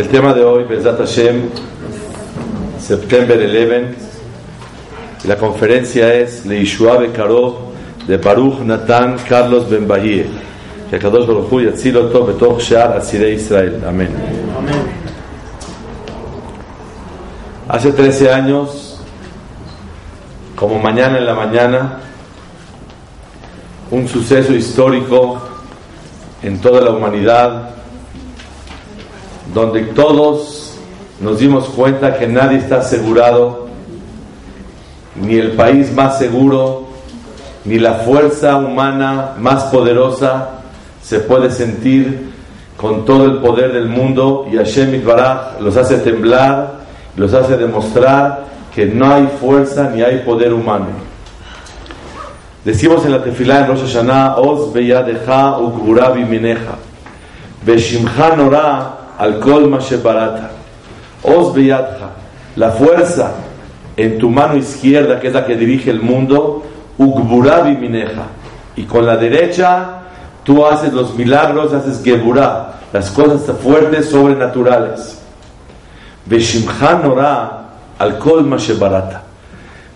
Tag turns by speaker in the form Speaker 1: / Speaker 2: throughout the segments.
Speaker 1: El tema de hoy, Bezat Hashem, September 11, y la conferencia es Leishua Bekaro de Baruch Natan Carlos Ben Bahie. Que Kadosh Baruch Hu yatzil oto betoch shear atzirei Israel. Amén. Hace 13 años, como mañana en la mañana, un suceso histórico en toda la humanidad, donde todos nos dimos cuenta que nadie está asegurado, ni el país más seguro, ni la fuerza humana más poderosa se puede sentir con todo el poder del mundo y Hashem Itbaraj los hace temblar, los hace demostrar que no hay fuerza ni hay poder humano. Decimos en la tefilá en Rosh Hashanah, Oz beyadeja ukbura bimineja, beshimcha norah al kol barata. Os beyadja, la fuerza en tu mano izquierda, que es la que dirige el mundo, ugburabi mineja. Y con la derecha tú haces los milagros, haces geburá, las cosas fuertes, sobrenaturales. Beshimcha ora al kol barata.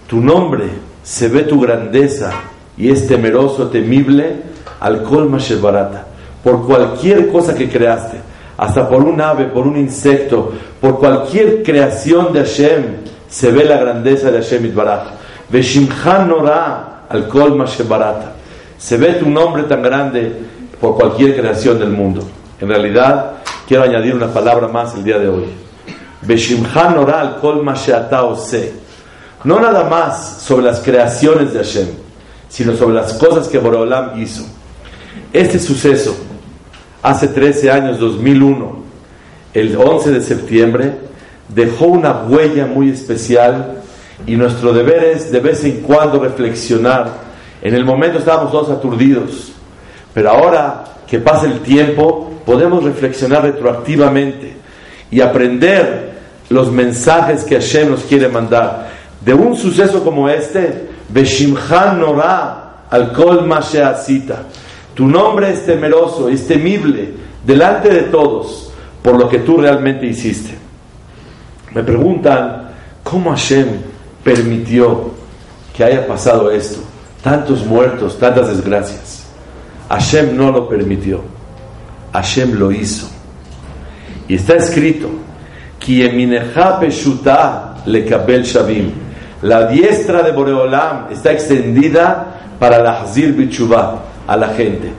Speaker 1: Tu nombre se ve tu grandeza y es temeroso, temible al kol barata. Por cualquier cosa que creaste hasta por un ave, por un insecto, por cualquier creación de Hashem, se ve la grandeza de Hashem Itbaraj. Veshimchan Nora al Kol Barata. Se ve tu nombre tan grande por cualquier creación del mundo. En realidad, quiero añadir una palabra más el día de hoy. Nora al Kol Ose. No nada más sobre las creaciones de Hashem, sino sobre las cosas que Boreolam hizo. Este suceso hace 13 años, 2001, el 11 de septiembre, dejó una huella muy especial y nuestro deber es de vez en cuando reflexionar. En el momento estábamos todos aturdidos, pero ahora que pasa el tiempo podemos reflexionar retroactivamente y aprender los mensajes que Hashem nos quiere mandar. De un suceso como este, Beshimchan Norah al Kol tu nombre es temeroso, es temible delante de todos por lo que tú realmente hiciste. Me preguntan, ¿cómo Hashem permitió que haya pasado esto? Tantos muertos, tantas desgracias. Hashem no lo permitió. Hashem lo hizo. Y está escrito, Shavim. La diestra de Boreolam está extendida para la Hazir Bichubah a la gente.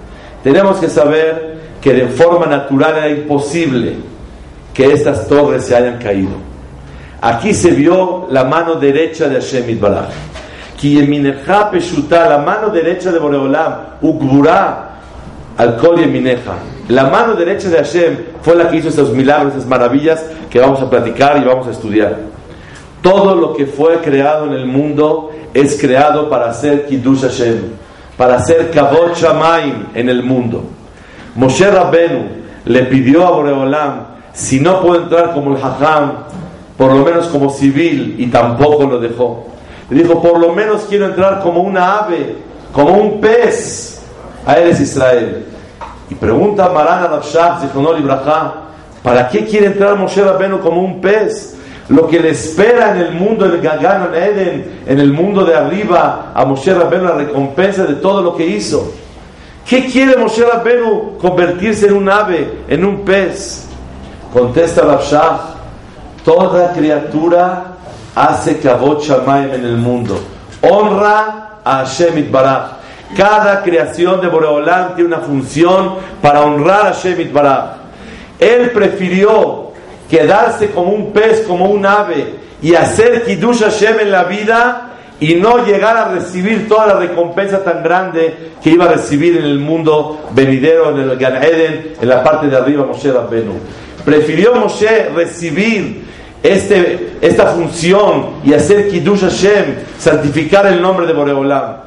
Speaker 1: Tenemos que saber que de forma natural era imposible que estas torres se hayan caído. Aquí se vio la mano derecha de Hashem Itbaraj. la mano derecha de Boreolam, Ukbura al Kol La mano derecha de Hashem fue la que hizo esos milagros, esas maravillas que vamos a platicar y vamos a estudiar. Todo lo que fue creado en el mundo es creado para hacer Kiddush Hashem para hacer Kavod Shamaim en el mundo. Moshe Rabbenu le pidió a Boreolam, si no puede entrar como el Hajam, por lo menos como civil, y tampoco lo dejó. Le dijo, por lo menos quiero entrar como una ave, como un pez a Eres Israel. Y pregunta Marana Rabshah, Ibrahá, ¿para qué quiere entrar Moshe Rabbenu como un pez? Lo que le espera en el mundo, el Gagan en Eden, en el mundo de arriba, a Moshe Rabbeinu la recompensa de todo lo que hizo. ¿Qué quiere Moshe Rabbeinu? Convertirse en un ave, en un pez. Contesta Rabshah, toda criatura hace Kavot Shamaim en el mundo. Honra a Hashem Itbaraj. Cada creación de Boreolam tiene una función para honrar a Hashem Itbaraj. Él prefirió quedarse como un pez, como un ave y hacer Kiddush Hashem en la vida y no llegar a recibir toda la recompensa tan grande que iba a recibir en el mundo venidero, en el Gan Eden, en la parte de arriba Moshe Rabbenu. Prefirió Moshe recibir este, esta función y hacer Kiddush Hashem, santificar el nombre de Boreolam.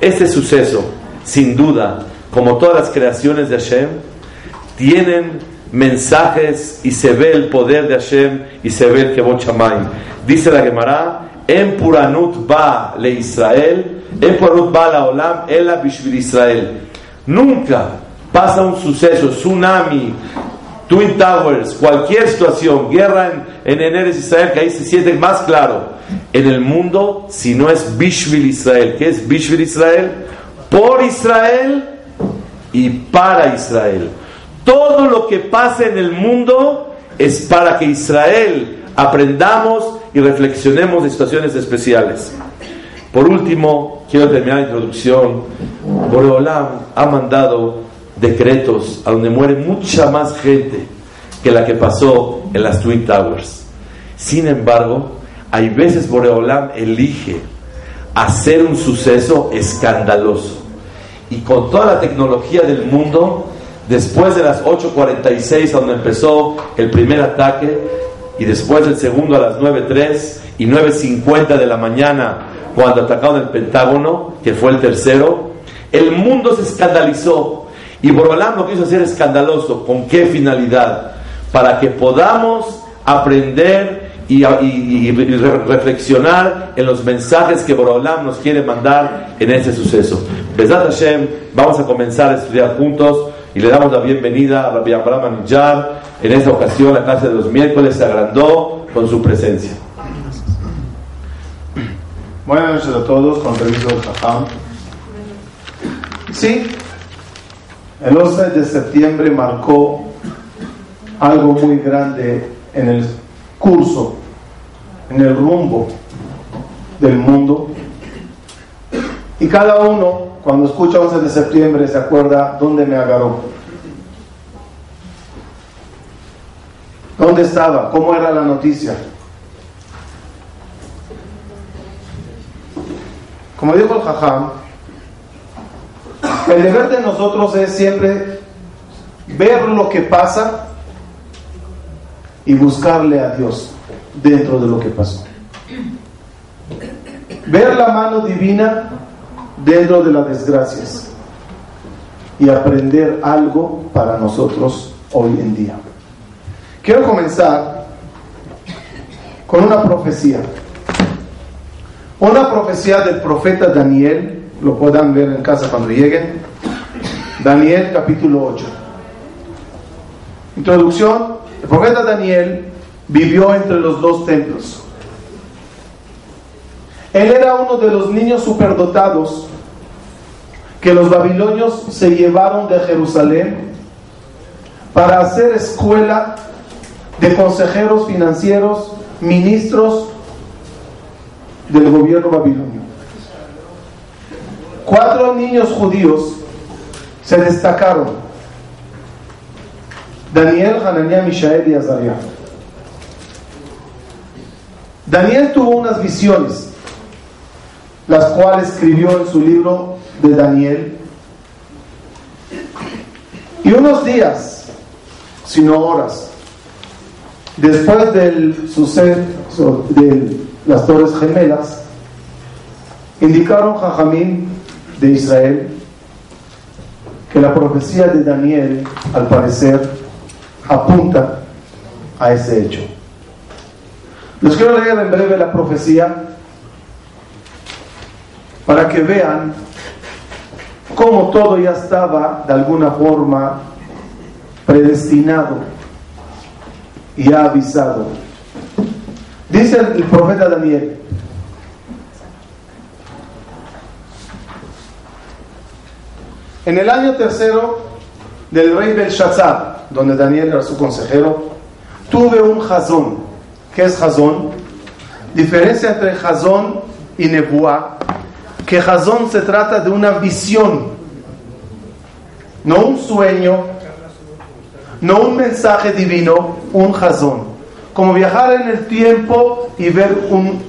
Speaker 1: Este suceso, sin duda, como todas las creaciones de Hashem, tienen mensajes y se ve el poder de Hashem y se ve el Kebot Shamayim. Dice la Gemara, en Puranut va le Israel, en Puranut va la Olam, ela Bishvil Israel. Nunca pasa un suceso, tsunami, Twin Towers, cualquier situación, guerra en, en Enes Israel, que ahí se siente más claro en el mundo, si no es Bishvil Israel. ¿Qué es Bishvil Israel? Por Israel y para Israel. Todo lo que pasa en el mundo es para que Israel aprendamos y reflexionemos de situaciones especiales. Por último, quiero terminar la introducción. Boreolam ha mandado decretos a donde muere mucha más gente que la que pasó en las Twin Towers. Sin embargo, hay veces Boreolam elige hacer un suceso escandaloso. Y con toda la tecnología del mundo, después de las 8.46, donde empezó el primer ataque, y después el segundo a las 9.03 y 9.50 de la mañana, cuando atacaron el Pentágono, que fue el tercero, el mundo se escandalizó. Y Borolam lo quiso hacer escandaloso. ¿Con qué finalidad? Para que podamos aprender y, reflexionar en los mensajes que Borolam nos quiere mandar en este suceso. Besat Hashem, vamos a comenzar a estudiar juntos y le damos la bienvenida a Rabbi Abraham Anillar. En esta ocasión, la clase de los miércoles se agrandó con su presencia.
Speaker 2: Buenas noches a todos, con permiso del Jajam. Sí, el 11 de septiembre marcó algo muy grande en el curso, en el rumbo del mundo. Y cada uno cuando escucha 11 de septiembre se acuerda dónde me agarró. ¿Dónde estaba? ¿Cómo era la noticia? Como dijo el Jajam, el deber de nosotros es siempre ver lo que pasa y buscarle a Dios dentro de lo que pasó. Ver la mano divina dentro de las desgracias y aprender algo para nosotros hoy en día. Quiero comenzar con una profecía. Una profecía del profeta Daniel, lo puedan ver en casa cuando lleguen. Daniel capítulo 8. Introducción, el profeta Daniel vivió entre los dos templos. Él era uno de los niños superdotados que los babilonios se llevaron de Jerusalén para hacer escuela de consejeros financieros, ministros del gobierno babilonio. Cuatro niños judíos se destacaron. Daniel, Hananiah, Mishael y Azariah. Daniel tuvo unas visiones, las cuales escribió en su libro de Daniel. Y unos días, sino horas, después del suceso de las Torres Gemelas, indicaron Jajamín de Israel que la profecía de Daniel, al parecer, apunta a ese hecho. Les quiero leer en breve la profecía para que vean como todo ya estaba de alguna forma predestinado y avisado. Dice el, profeta Daniel, en el año tercero del rey Belshazzar, donde Daniel era su consejero, tuve un jazón. ¿Qué es jazón? Diferencia entre jazón y nebuá que Jazón se trata de una visión, no un sueño, no un mensaje divino, un Jazón. Como viajar en el tiempo y ver un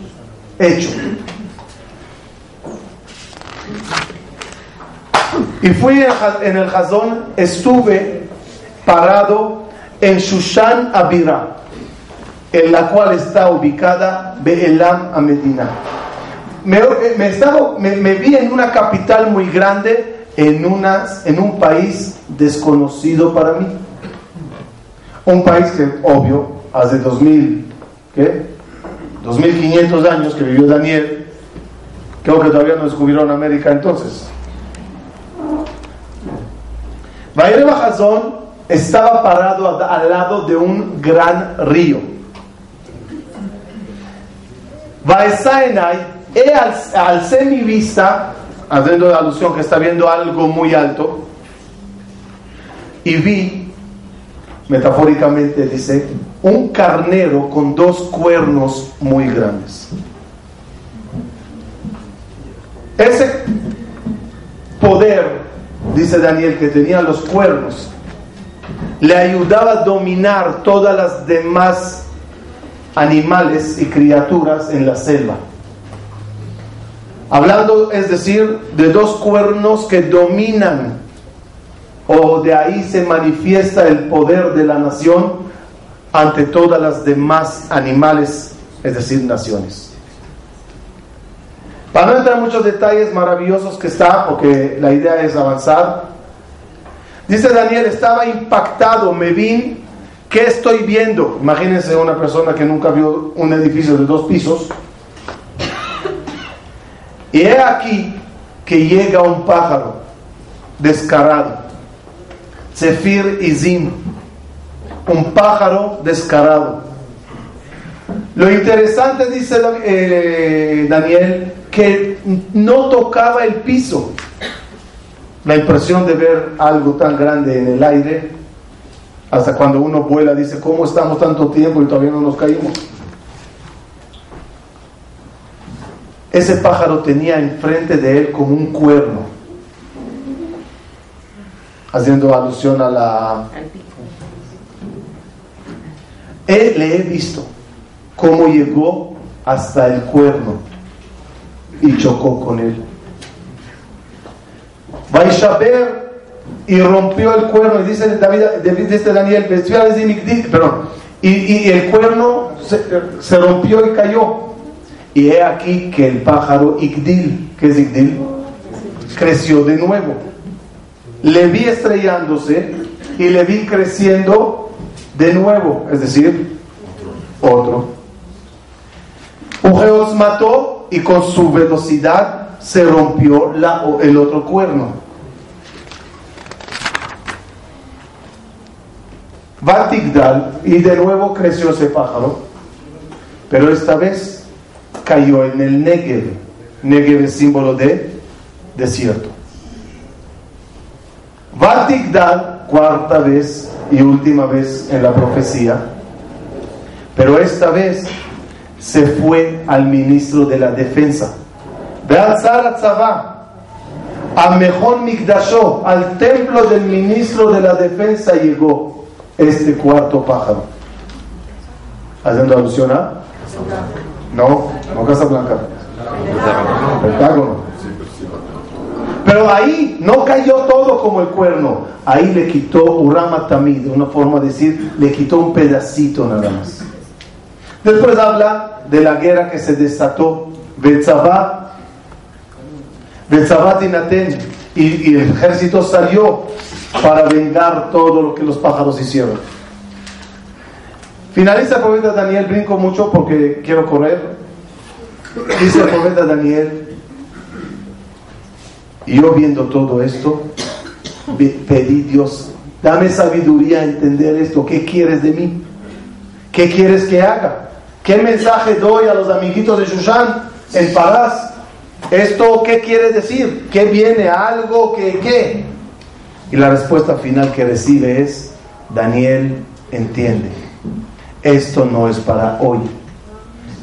Speaker 2: hecho. Y fui en el Jazón, estuve parado en Shushan Abira, en la cual está ubicada Be'elam a Medina. Me, me, estaba, me, vi en una capital muy grande, en, unas, en un país desconocido para mí. Un país que, obvio, hace 2000, ¿qué? 2500 años que vivió Daniel, creo que todavía no descubrieron América entonces. Bayer Bajazón estaba parado al lado de un gran río. Vaesaenai, he alcé mi vista, haciendo la alusión que está viendo algo muy alto, y vi, metafóricamente dice, un carnero con dos cuernos muy grandes. Ese poder, dice Daniel, que tenía los cuernos, le ayudaba a dominar todas las demás animales y criaturas en la selva. Hablando, es decir, de dos cuernos que dominan, o de ahí se manifiesta el poder de la nación ante todas las demás animales, es decir, naciones. Para no entrar en muchos detalles maravillosos que está, porque la idea es avanzar, dice Daniel, estaba impactado, me vi, ¿qué estoy viendo? Imagínense una persona que nunca vio un edificio de dos pisos. Y he aquí que llega un pájaro descarado, Zefir Izim, un pájaro descarado. Lo interesante, dice eh, Daniel, que no tocaba el piso. La impresión de ver algo tan grande en el aire, hasta cuando uno vuela, dice, ¿cómo estamos tanto tiempo y todavía no nos caímos? Ese pájaro tenía enfrente de él como un cuerno, haciendo alusión a la... Él le he visto cómo llegó hasta el cuerno y chocó con él. Vaishaber y rompió el cuerno, y dice David, dice Daniel, perdón, y, el cuerno se rompió y cayó. Y he aquí que el pájaro Igdil, que es Igdil, creció de nuevo. Le vi estrellándose y le vi creciendo de nuevo, es decir, otro. Ujeos mató y con su velocidad se rompió el otro cuerno. Vatigdal y de nuevo creció ese pájaro, pero esta vez cayó en el Negev. Negev es símbolo de desierto. Vatigdad, cuarta vez y última vez en la profecía, pero esta vez se fue al ministro de la defensa. a mejor Migdashó, al templo del ministro de la defensa llegó este cuarto pájaro. Haciendo alusión a no, no Casa Blanca. Pero ahí no cayó todo como el cuerno. Ahí le quitó Urama de una forma de decir, le quitó un pedacito nada más. Después habla de la guerra que se desató. Betzabá y, y el ejército salió para vengar todo lo que los pájaros hicieron. Finaliza el profeta Daniel, brinco mucho porque quiero correr. Dice el profeta Daniel, yo viendo todo esto, pedí Dios, dame sabiduría a entender esto, ¿qué quieres de mí? ¿Qué quieres que haga? ¿Qué mensaje doy a los amiguitos de Shushan en Parás? ¿Esto qué quiere decir? ¿Qué viene? ¿Algo? ¿Qué? ¿Qué? Y la respuesta final que recibe es, Daniel entiende esto no es para hoy.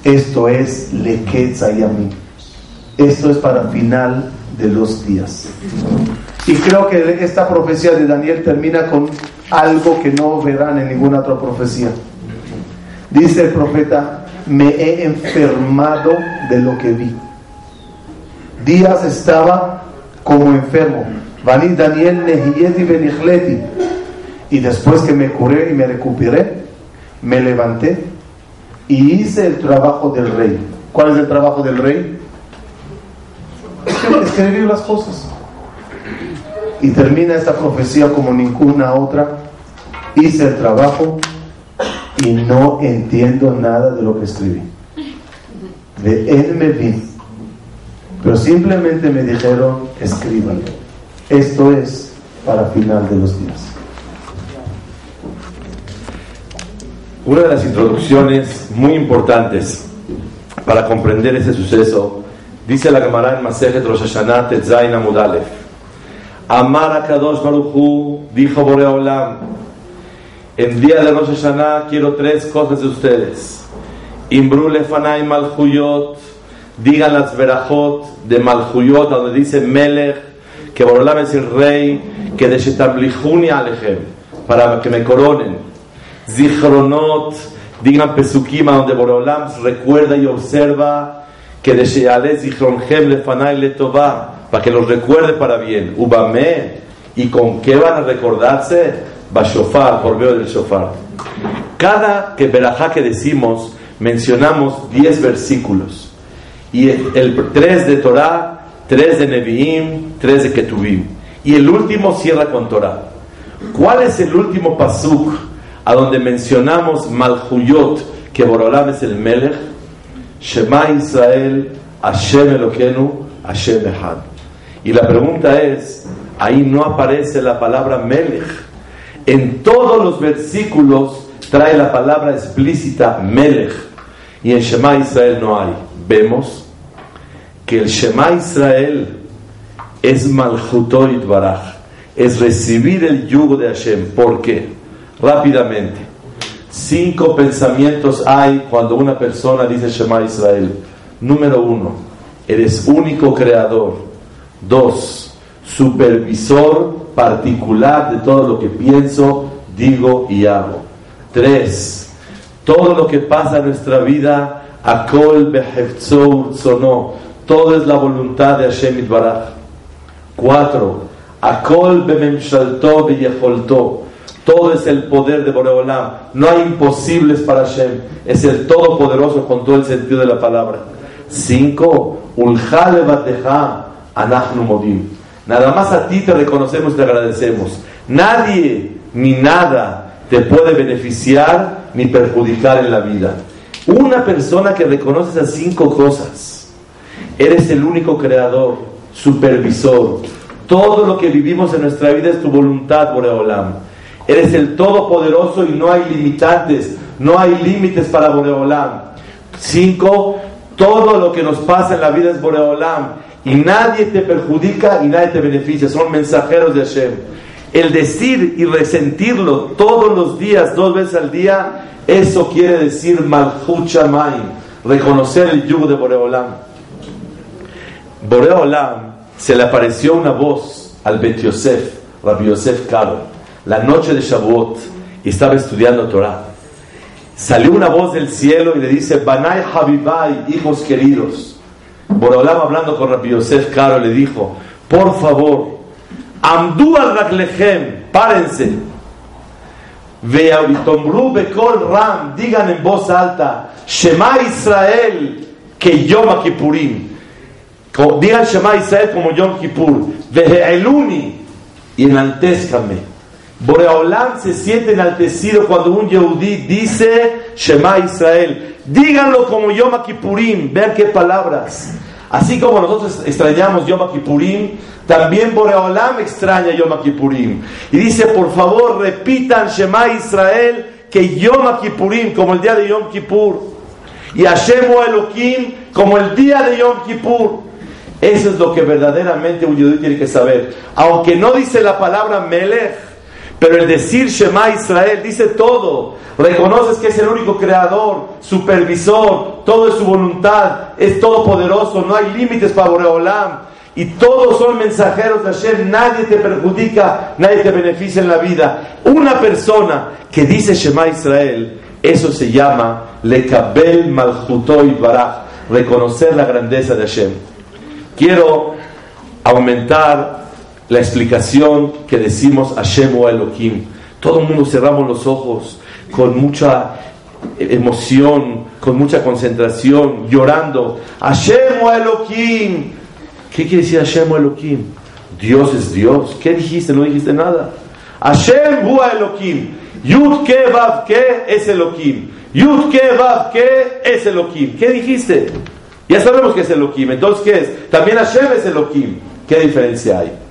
Speaker 2: Esto es Lequetzayami. Esto es para final de los días. Y creo que esta profecía de Daniel termina con algo que no verán en ninguna otra profecía. Dice el profeta, me he enfermado de lo que vi. días estaba como enfermo. Vani Daniel Nehiyeti Benichleti. Y después que me curé y me recuperé, me levanté y hice el trabajo del rey. ¿Cuál es el trabajo del rey? Escribir las cosas. Y termina esta profecía como ninguna otra. Hice el trabajo y no entiendo nada de lo que escribí. De él me vi. Pero simplemente me dijeron, escriban. Esto es para final de los días.
Speaker 1: Una de las introducciones muy importantes para comprender ese suceso, dice la Gemara en Masejet Rosh Hashanah Tetzain Amudalef. Amar a Kadosh Baruchu, dijo Boreolam, en día de Rosh Hashanah quiero tres cosas de ustedes. Imbru lefanay malchuyot, digan las verajot de malchuyot, donde dice Melech, que Boreolam es el rey, que de Shetablihuni Alejem, para que me coronen Zichronot, digan Pesukim, donde Boreolam recuerda y observa que de Sheale Zichronhem Lefanay Letová, para que los recuerde para bien. Ubame, ¿y con qué van a recordarse? Bashofar, por medio del shofar. Cada que verajá que decimos, mencionamos 10 versículos. Y el 3 de Torah, 3 de Nevi'im, 3 de Ketuvim. Y el último cierra con Torah. ¿Cuál es el último pasuk a donde mencionamos Malhuyot, que Borolam es el Melech, Shema Israel, Hashem Eloquenu, Hashem Echad. Y la pregunta es, ahí no aparece la palabra Melech. En todos los versículos trae la palabra explícita Melech. Y en Shema Israel no hay. Vemos que el Shema Israel es Malhutoit Baraj, es recibir el yugo de Hashem. ¿Por qué? Rápidamente. Cinco pensamientos hay cuando una persona dice Shema Israel. Número uno, eres único creador. Dos, supervisor particular de todo lo que pienso, digo y hago. Tres, todo lo que pasa en nuestra vida, Akol sonó. Todo es la voluntad de Hashem Itbaraj. Cuatro, Akol bememshalto beyecholto todo es el poder de Boreolam. No hay imposibles para Hashem. Es el Todopoderoso con todo el sentido de la palabra. Cinco. Anachnu Modim. Nada más a ti te reconocemos y te agradecemos. Nadie ni nada te puede beneficiar ni perjudicar en la vida. Una persona que reconoce esas cinco cosas. Eres el único creador, supervisor. Todo lo que vivimos en nuestra vida es tu voluntad, Boreolam. Eres el Todopoderoso y no hay limitantes, no hay límites para Boreolam. Cinco, todo lo que nos pasa en la vida es Boreolam y nadie te perjudica y nadie te beneficia, son mensajeros de Hashem. El decir y resentirlo todos los días, dos veces al día, eso quiere decir Malchut reconocer el yugo de Boreolam. Boreolam se le apareció una voz al Bet Yosef, Rabbi Yosef Karo la noche de Shavuot y estaba estudiando Torah. Salió una voz del cielo y le dice, Banay Habibai, hijos queridos. Borolam hablando con Rabbi Yosef Caro le dijo, por favor, Amdu al Raglechem, párense. Veavitomru Bekol Ram, digan en voz alta, Shema Israel, que Yom Kippurim. Digan Shema Israel como Yom Kippur. Veheeluni, y enaltezcame. Boreolam se siente enaltecido cuando un Yehudí dice Shema Israel. Díganlo como Yom Kippurim, ver qué palabras. Así como nosotros extrañamos Yom Kippurim, también Boreolam extraña Yom Kippurim. Y dice, por favor, repitan Shema Israel, que Yom Kippurim, como el día de Yom Kippur. Y Hashem Elohim, como el día de Yom Kippur. Eso es lo que verdaderamente un Yehudí tiene que saber. Aunque no dice la palabra Melech, pero el decir Shema Israel dice todo. Reconoces que es el único creador, supervisor, todo es su voluntad, es todopoderoso, no hay límites para Boreolam. Y todos son mensajeros de Hashem, nadie te perjudica, nadie te beneficia en la vida. Una persona que dice Shema Israel, eso se llama Lekabel Malchutoy Baraj, reconocer la grandeza de Hashem. quiero aumentar la explicación que decimos Hashem o Elohim. Todo el mundo cerramos los ojos con mucha emoción, con mucha concentración, llorando. Hashem o Elohim. ¿Qué quiere decir Hashem o Elohim? Dios es Dios. ¿Qué dijiste? No dijiste nada. Hashem o Elohim. Yud ke vav ke es Elohim. Yud ke vav ke es Elohim. ¿Qué dijiste? Ya sabemos que es Elohim. Entonces, ¿qué es? También Hashem es Elohim. ¿Qué diferencia hay?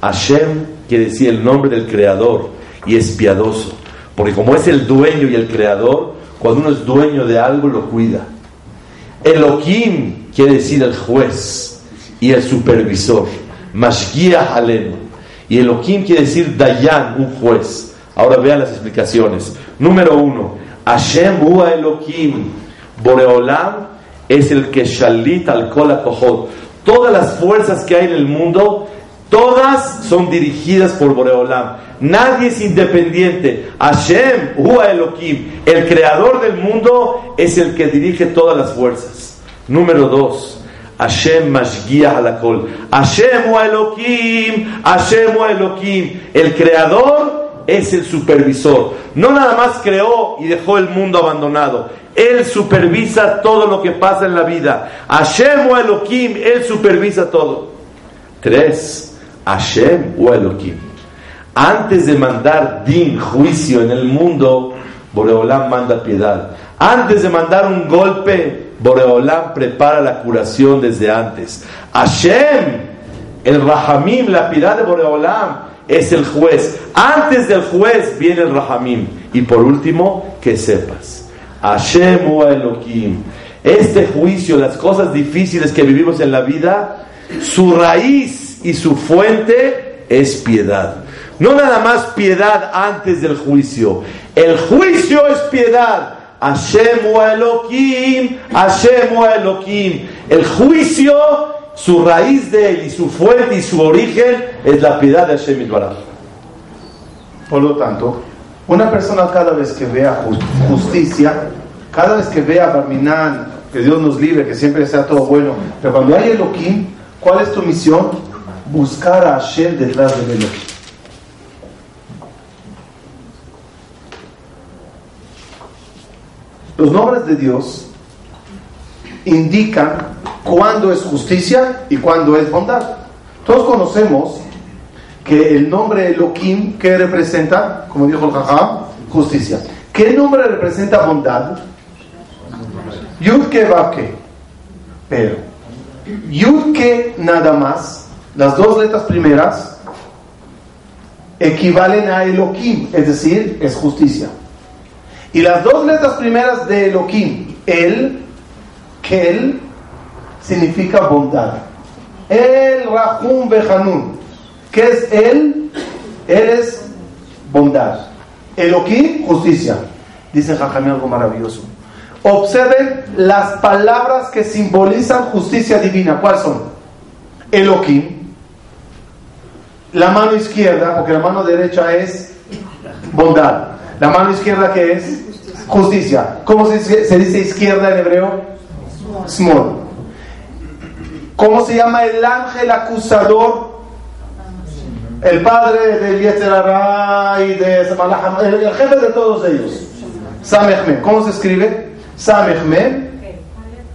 Speaker 1: Hashem quiere decir el nombre del creador y es piadoso. Porque como es el dueño y el creador, cuando uno es dueño de algo lo cuida. Elohim quiere decir el juez y el supervisor. Mashgiach Alenu. Y Elohim quiere decir Dayan, un juez. Ahora vean las explicaciones. Número uno, Hashem Hua Elohim. Boreolam es el que shalit al kol Todas las fuerzas que hay en el mundo, todas son dirigidas por Boreolam. Nadie es independiente. Hashem, Hua Elohim, el creador del mundo, es el que dirige todas las fuerzas. Número dos, Hashem Mashgiach Halakol. Hashem Hua Elohim, Hashem Hua Elohim, el creador es el supervisor. No nada más creó y dejó el mundo abandonado. Él supervisa todo lo que pasa en la vida. Hashem o Elohim, Él supervisa todo. Tres, Hashem o Elohim. Antes de mandar din, juicio en el mundo, Boreolam manda piedad. Antes de mandar un golpe, Boreolam prepara la curación desde antes. Hashem, el Rahamim, la piedad de Boreolam, es el juez. Antes del juez viene el Rahamim. Y por último, que sepas Hashem Elohim. Este juicio, las cosas difíciles que vivimos en la vida, su raíz y su fuente es piedad. No nada más piedad antes del juicio. El juicio es piedad. Hashem Elohim, Hashem Elohim. El juicio, su raíz de él y su fuente y su origen es la piedad de Hashem Itbaraj.
Speaker 2: Por lo tanto, una persona cada vez que vea justicia, cada vez que vea Barminan, que Dios nos libre, que siempre sea todo bueno, pero cuando hay Elohim, ¿cuál es tu misión? Buscar a Hashem detrás de Elohim. Los nombres de Dios indican cuándo es justicia y cuándo es bondad. Todos conocemos que el nombre Elohim, ¿qué representa? Como dijo el Jajá, justicia. ¿Qué nombre representa bondad? Yudke Vavke. Pero, Yudke nada más, las dos letras primeras, equivalen a Elohim, es decir, es justicia. Y las dos letras primeras de Elohim, el, Kel, significa bondad. El Rahum Behanun. ¿Qué es él? Él es bondad. Elohim, justicia. Dice Jajamí algo maravilloso. Observen las palabras que simbolizan justicia divina. ¿Cuáles son? Elohim. La mano izquierda, porque la mano derecha es bondad. La mano izquierda que es justicia. ¿Cómo se dice, izquierda en hebreo? Small. ¿Cómo se llama el ángel acusador? El padre de Yetzerara y de el jefe de todos ellos. Samechme. ¿Cómo se escribe? Samech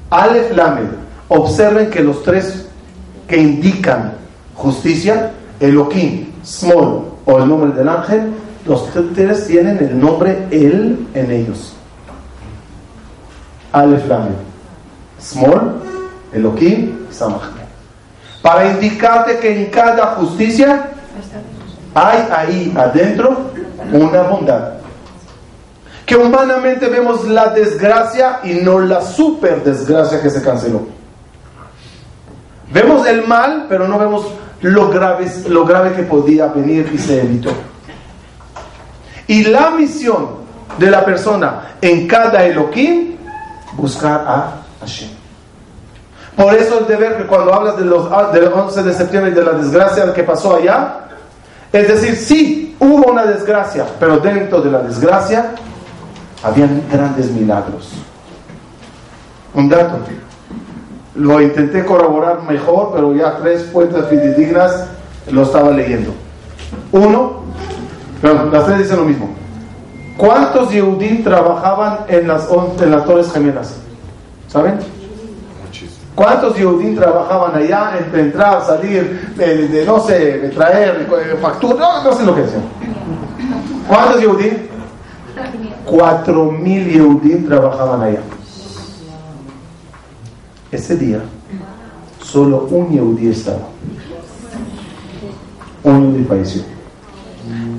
Speaker 2: Alef Lamed. Observen que los tres que indican justicia, Elohim, Small o el nombre del ángel, los tres tienen el nombre Él en ellos. Alef Lamed. Small, Elohim, Samech Para indicarte que en cada justicia hay ahí adentro una bondad que humanamente vemos la desgracia y no la super desgracia que se canceló. Vemos el mal, pero no vemos lo grave, lo grave que podía venir y se evitó. Y la misión de la persona en cada Elohim, buscar a Hashem. Por eso el deber que cuando hablas de los, ah, del 11 de septiembre y de la desgracia que pasó allá, es decir, sí, hubo una desgracia, pero dentro de la desgracia habían grandes milagros. Un dato. Lo intenté corroborar mejor, pero ya tres fuentes fidedignas lo estaba leyendo. Uno, pero las tres dicen lo mismo. ¿Cuántos Yehudim trabajaban en las, en las Torres Gemelas? ¿Saben? ¿Cuántos Yehudim trabajaban allá entre entrar, salir, de, no sé, de traer facturas? No, no sé lo que hacían. ¿Cuántos Yehudim? Cuatro mil Yehudim trabajaban allá. Ese día, solo un Yehudí estaba. Un Yehudí falleció.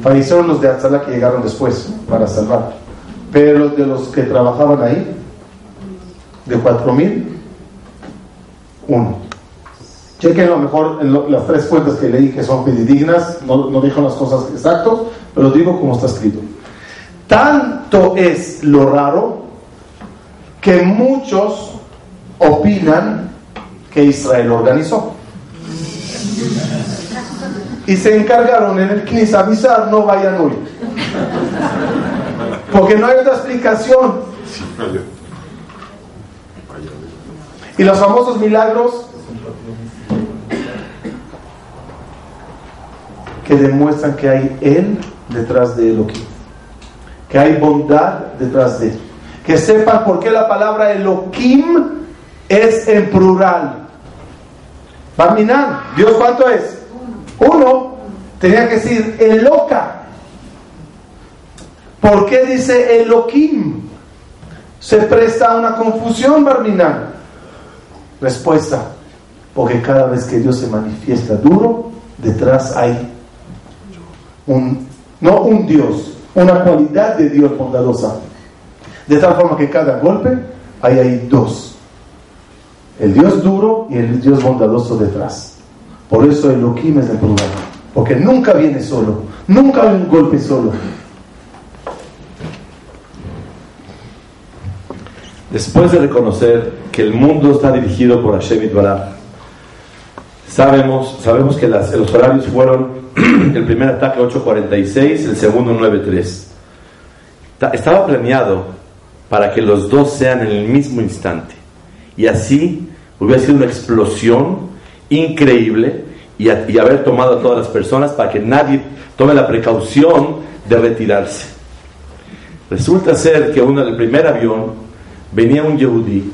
Speaker 2: Fallecieron los de Atzala que llegaron después para salvar. Pero de los que trabajaban ahí, de cuatro mil, uno. Chequen lo mejor en las tres fuentes que leí que son fidedignas, no, no dijo las cosas exactas, pero digo como está escrito. Tanto es lo raro que muchos opinan que Israel organizó. Y se encargaron en el Knis avisar, no vayan hoy. Porque no hay otra explicación. Y los famosos milagros que demuestran que hay Él detrás de Elohim. Que hay bondad detrás de Él. Que sepan por qué la palabra Elohim es en plural. Barminan, ¿Dios cuánto es? Uno. Tenía que decir Eloca. ¿Por qué dice Elohim? Se presta a una confusión, Barminan. Respuesta. Porque cada vez que Dios se manifiesta duro, detrás hay un, no un Dios, una cualidad de Dios bondadosa. De tal forma que cada golpe hay ahí dos. El Dios duro y el Dios bondadoso detrás. Por eso el Elohim es el problema. Porque nunca viene solo. Nunca hay un golpe solo.
Speaker 1: Después de reconocer que el mundo está dirigido por Hashem Itbaraj, sabemos, sabemos que los horarios fueron el primer ataque 8.46, el segundo 9.3. Estaba planeado para que los dos sean en el mismo instante. Y así hubiera sido una explosión increíble y, haber tomado a todas las personas para que nadie tome la precaución de retirarse. Resulta ser que uno del primer avión venía un yehudí,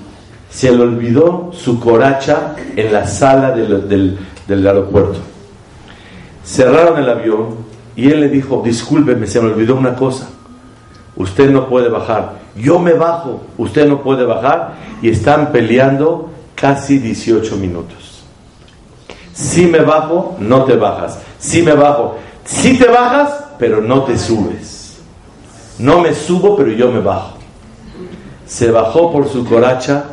Speaker 1: se le olvidó su coracha en la sala del, del, aeropuerto. Cerraron el avión y él le dijo, discúlpeme, se me olvidó una cosa, usted no puede bajar, yo me bajo, usted no puede bajar y están peleando casi 18 minutos. Si me bajo, no te bajas. Si me bajo, si te bajas, pero no te subes. No me subo, pero yo me bajo. Se bajó por su coracha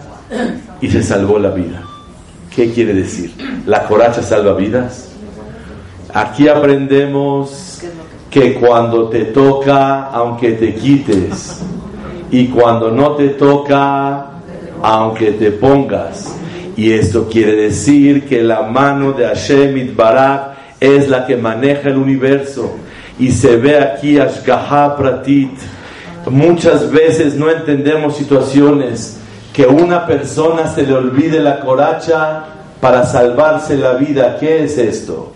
Speaker 1: y se salvó la vida. ¿Qué quiere decir? ¿La coracha salva vidas? Aquí aprendemos que cuando te toca, aunque te quites, y cuando no te toca, aunque te pongas, y esto quiere decir que la mano de Hashem Itbarak es la que maneja el universo. Y se ve aquí Ashgaha Pratit. Muchas veces no entendemos situaciones que una persona se le olvide la coracha para salvarse la vida. ¿Qué es esto?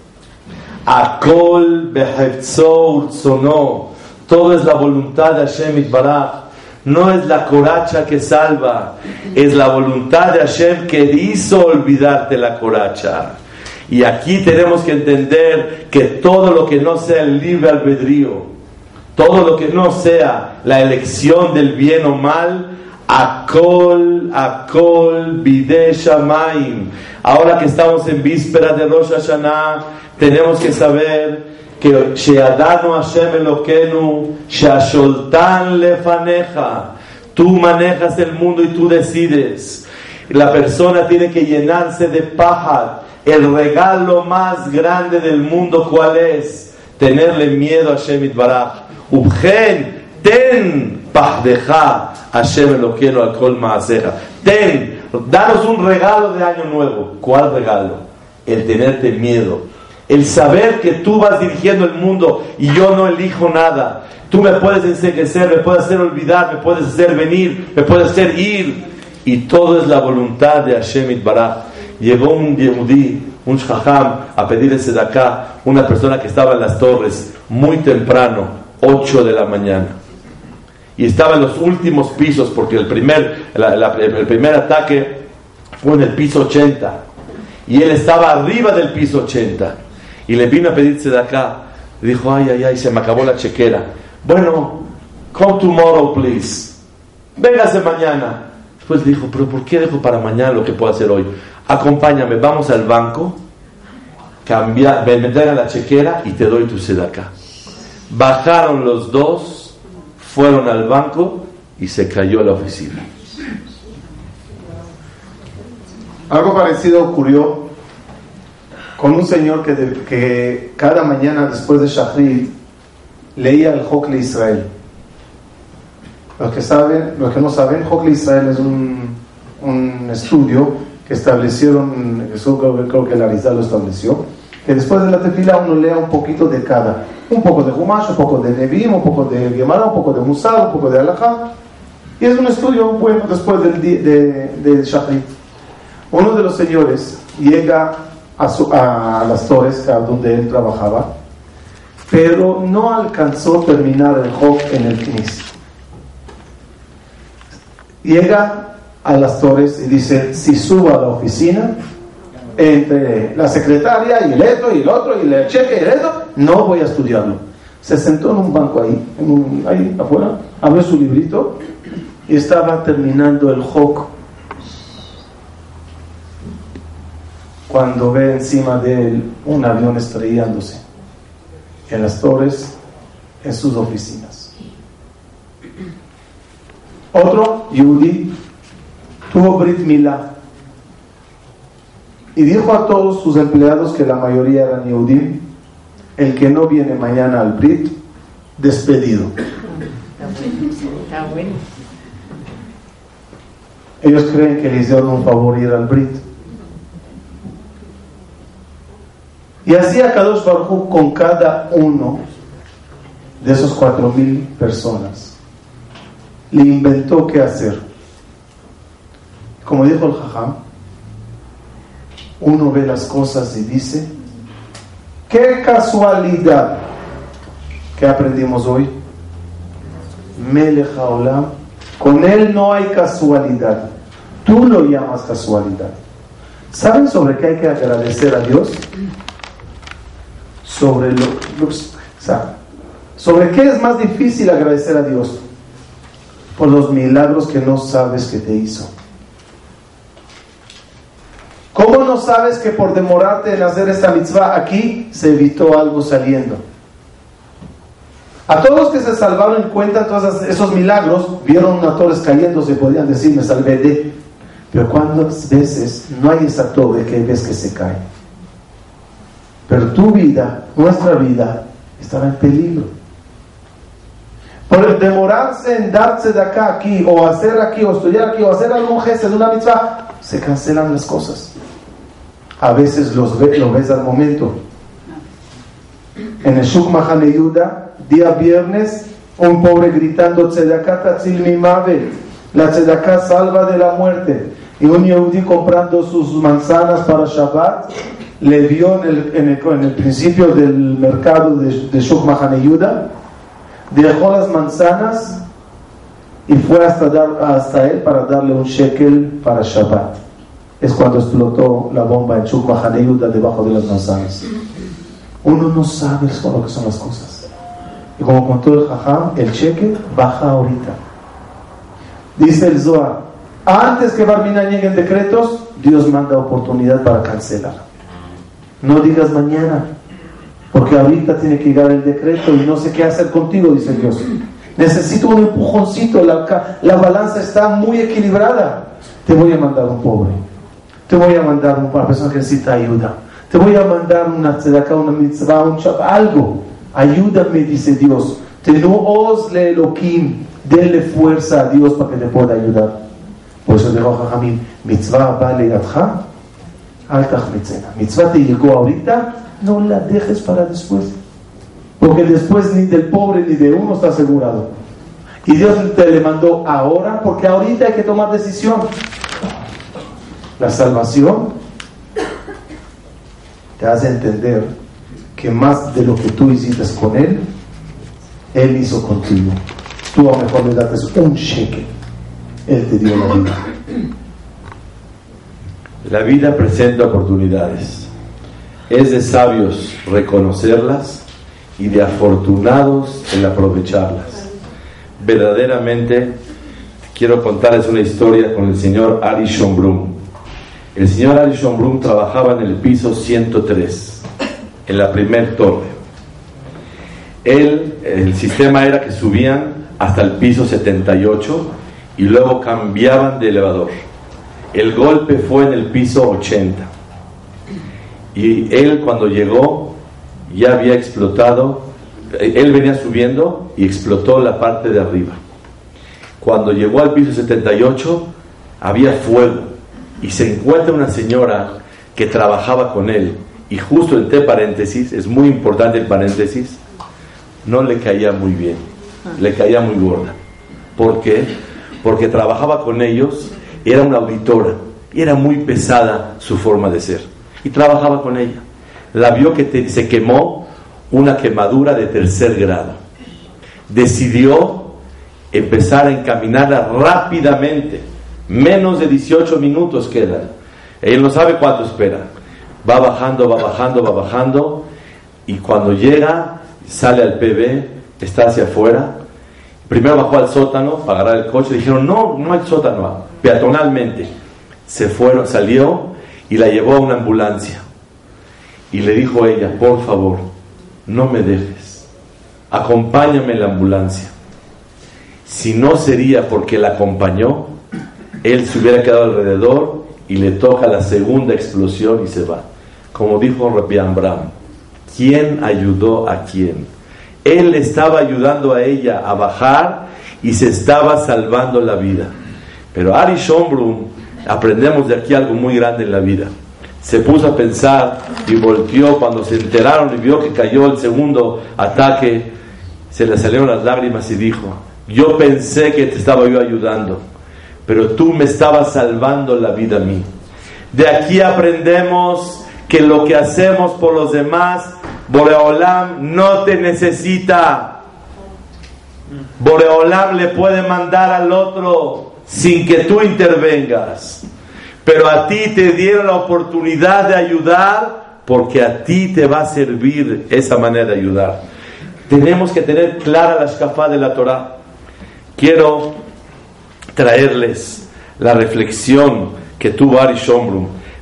Speaker 1: Akol sono. Todo es la voluntad de Hashem Itbarak no es la coracha que salva, es la voluntad de Hashem que hizo olvidarte la coracha. Y aquí tenemos que entender que todo lo que no sea el libre albedrío, todo lo que no sea la elección del bien o mal, Akol, Akol, Bide Shamaim. Ahora que estamos en víspera de Rosh Hashanah, tenemos que saber que Sheadano Hashem Eloquenu, Sheasholtan Lefaneja, tú manejas el mundo y tú decides. La persona tiene que llenarse de paja. El regalo más grande del mundo, ¿cuál es? Tenerle miedo a Hashem Itbaraj. Ubgen, ten pajdeja Hashem Eloquenu al kol maaseja. Ten, danos un regalo de año nuevo. ¿Cuál regalo? El tenerte miedo el saber que tú vas dirigiendo el mundo y yo no elijo nada. Tú me puedes enseguecer, me puedes hacer olvidar, me puedes hacer venir, me puedes hacer ir. y todo es la voluntad de Hashem Itbaraj. Llegó un Yehudi, un Shaham, a pedir ese de acá, una persona que estaba en las torres muy temprano, 8 de la mañana. Y estaba en los últimos pisos, porque el primer, el primer ataque fue en el piso 80. Y él estaba arriba del piso 80. Y le vino a pedirse de acá. Dijo, ay, ay, ay, se me acabó la chequera. Bueno, come tomorrow, please. Véngase mañana. Después dijo, pero ¿por qué dejo para mañana lo que puedo hacer hoy? Acompáñame, vamos al banco, cambia, me, me la chequera y te doy tu acá. Bajaron los dos, fueron al banco y se cayó la oficina.
Speaker 2: Algo parecido ocurrió con un señor que, que cada mañana después de Shahrid leía el Hokle Israel. Los que saben, los que no saben, Hokle Israel es un, un estudio que establecieron, eso creo, que la Arizal lo estableció, que después de la tefila uno lea un poquito de cada, un poco de Humash, un poco de Nevim, un poco de Gemara, un poco de Musar, un poco de Alajá, y es un estudio bueno después de, de. Uno de los señores llega a, a las torres donde él trabajaba, pero no alcanzó a terminar el Hok en el Knis. Llega a las torres y dice, si subo a la oficina, entre la secretaria y el esto y el otro y el cheque y el esto, no voy a estudiarlo. Se sentó en un banco ahí, ahí afuera, abrió su librito y estaba terminando el Hok cuando ve encima de él un avión estrellándose en las torres, en sus oficinas. Otro, Yudi, tuvo Brit Milá y dijo a todos sus empleados que la mayoría eran Yehudi, el que no viene mañana al Brit, despedido. Ellos creen que les dieron un favor ir al Brit. Y así a Kadosh Baruj con cada uno de esos cuatro mil personas le inventó qué hacer. Como dijo el Jajam, uno ve las cosas y dice, qué casualidad que aprendimos hoy. Melech con él no hay casualidad. Tú lo llamas casualidad. ¿Saben sobre qué hay que agradecer a Dios? Sobre lo, sobre qué es más difícil agradecer a Dios por los milagros que no sabes que te hizo. ¿Cómo no sabes que por demorarte en hacer esta mitzvah aquí se evitó algo saliendo? A todos los que se salvaron en cuenta todos esos milagros, vieron una torres cayéndose, podían decir, me salvé de. Pero cuántas veces no hay esa torre que ves que se cae. Pero tu vida, nuestra vida, estará en peligro. Por demorarse en darse de acá aquí, o hacer aquí, o estudiar aquí, o hacer algún gesto de una mitzvah, se cancelan las cosas. A veces los lo ves al momento. En el Shuk Yuda, día viernes, un pobre gritando, Tzedakah tatzil la Tzedakah salva de la muerte. Y un Yehudi comprando sus manzanas para Shabbat, le vio en el, en principio del mercado de, de Shuk Yuda, dejó las manzanas y fue hasta, él para darle un shekel para Shabbat. Es cuando explotó la bomba en Shuk Yuda debajo de las manzanas. Uno no sabe lo que son las cosas. Y como contó el Jajam, el cheque baja ahorita. Dice el Zohar, antes que Barmina lleguen decretos, Dios manda oportunidad para cancelar. No digas mañana, porque ahorita tiene que llegar el decreto y no sé qué hacer contigo, dice Dios. Necesito un empujoncito, la, la balanza está muy equilibrada. Te voy a mandar un pobre, te voy a mandar una persona que necesita ayuda, te voy a mandar una tzedakah, una mitzvah, un algo. Ayúdame, dice Dios. le denle fuerza a Dios para que te pueda ayudar. Por eso dijo Jajamín, mitzvah vale Mitzvah te llegó ahorita, no la dejes para después. Porque después ni del pobre ni de uno está asegurado. Y Dios te le mandó ahora porque ahorita hay que tomar decisión. La salvación te hace entender que más de lo que tú hiciste con Él, Él hizo contigo. Tú a lo mejor le das un cheque, Él te dio la vida.
Speaker 1: La vida presenta oportunidades. Es de sabios reconocerlas y de afortunados el aprovecharlas. Verdaderamente quiero contarles una historia con el señor Ari Schombrun. El señor Ari Schombrun trabajaba en el piso 103, en la primer torre. Él, el sistema era que subían hasta el piso 78 y luego cambiaban de elevador. El golpe fue en el piso 80. Y él cuando llegó ya había explotado, él venía subiendo y explotó la parte de arriba. Cuando llegó al piso 78 había fuego y se encuentra una señora que trabajaba con él y justo entre paréntesis, es muy importante el paréntesis, no le caía muy bien, le caía muy gorda. ¿Por qué? Porque trabajaba con ellos, era una auditora y era muy pesada su forma de ser. Y trabajaba con ella. La vio que se quemó una quemadura de tercer grado. Decidió empezar a encaminarla rápidamente. Menos de 18 minutos quedan. Ella no sabe cuánto espera. Va bajando, va bajando, va bajando. Y cuando llega, sale al PB, está hacia afuera. Primero bajó al sótano para agarrar el coche. Dijeron, no, no hay sótano, peatonalmente. Se fueron, salió y la llevó a una ambulancia. Y le dijo a ella, por favor, no me dejes. Acompáñame en la ambulancia. Si no sería porque la acompañó, él se hubiera quedado alrededor y le toca la segunda explosión y se va. Como dijo Rabbi Ambram, ¿quién ayudó a quién? Él estaba ayudando a ella a bajar y se estaba salvando la vida. Pero Ari Schombrun, aprendemos de aquí algo muy grande en la vida. Se puso a pensar y volteó cuando se enteraron y vio que cayó el segundo ataque, se le salieron las lágrimas y dijo, yo pensé que te estaba yo ayudando, pero tú me estabas salvando la vida a mí. De aquí aprendemos que lo que hacemos por los demás, Boreolam no te necesita. Boreolam le puede mandar al otro sin que tú intervengas. Pero a ti te dieron la oportunidad de ayudar porque a ti te va a servir esa manera de ayudar. Tenemos que tener clara la escafá de la Torah quiero traerles la reflexión que tuvo Ari.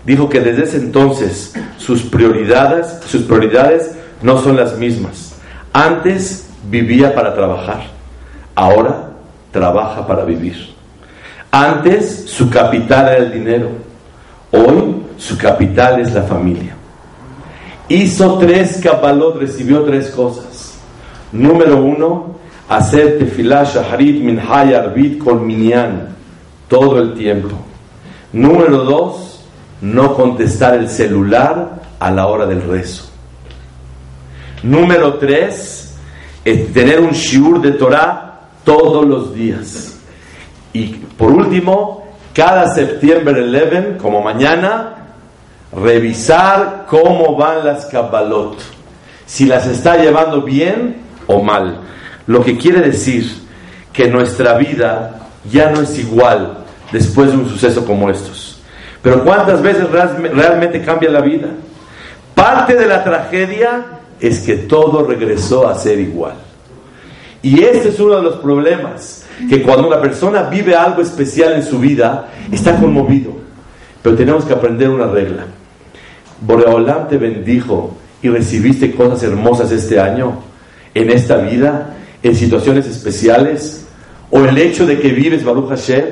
Speaker 1: Dijo que desde ese entonces sus prioridades, sus prioridades no son las mismas. Antes vivía para trabajar, ahora trabaja para vivir. Antes su capital era el dinero, hoy su capital es la familia. Hizo tres capalot, recibió tres cosas. Número uno, hacer tefilá shaharit min arbit kol minyan todo el tiempo. Número dos, no contestar el celular a la hora del rezo. Número tres, tener un shiur de Torah todos los días. Y por último, cada septiembre 11, como mañana, revisar cómo van las Kabbalot. Si las está llevando bien o mal. Lo que quiere decir que nuestra vida ya no es igual después de un suceso como estos. Pero ¿cuántas veces realmente cambia la vida? Parte de la tragedia es que todo regresó a ser igual. Y este es uno de los problemas, que cuando una persona vive algo especial en su vida, está conmovido. Pero tenemos que aprender una regla. Boreolam te bendijo y recibiste cosas hermosas este año, en esta vida, en situaciones especiales, o el hecho de que vives Baruch Hashem,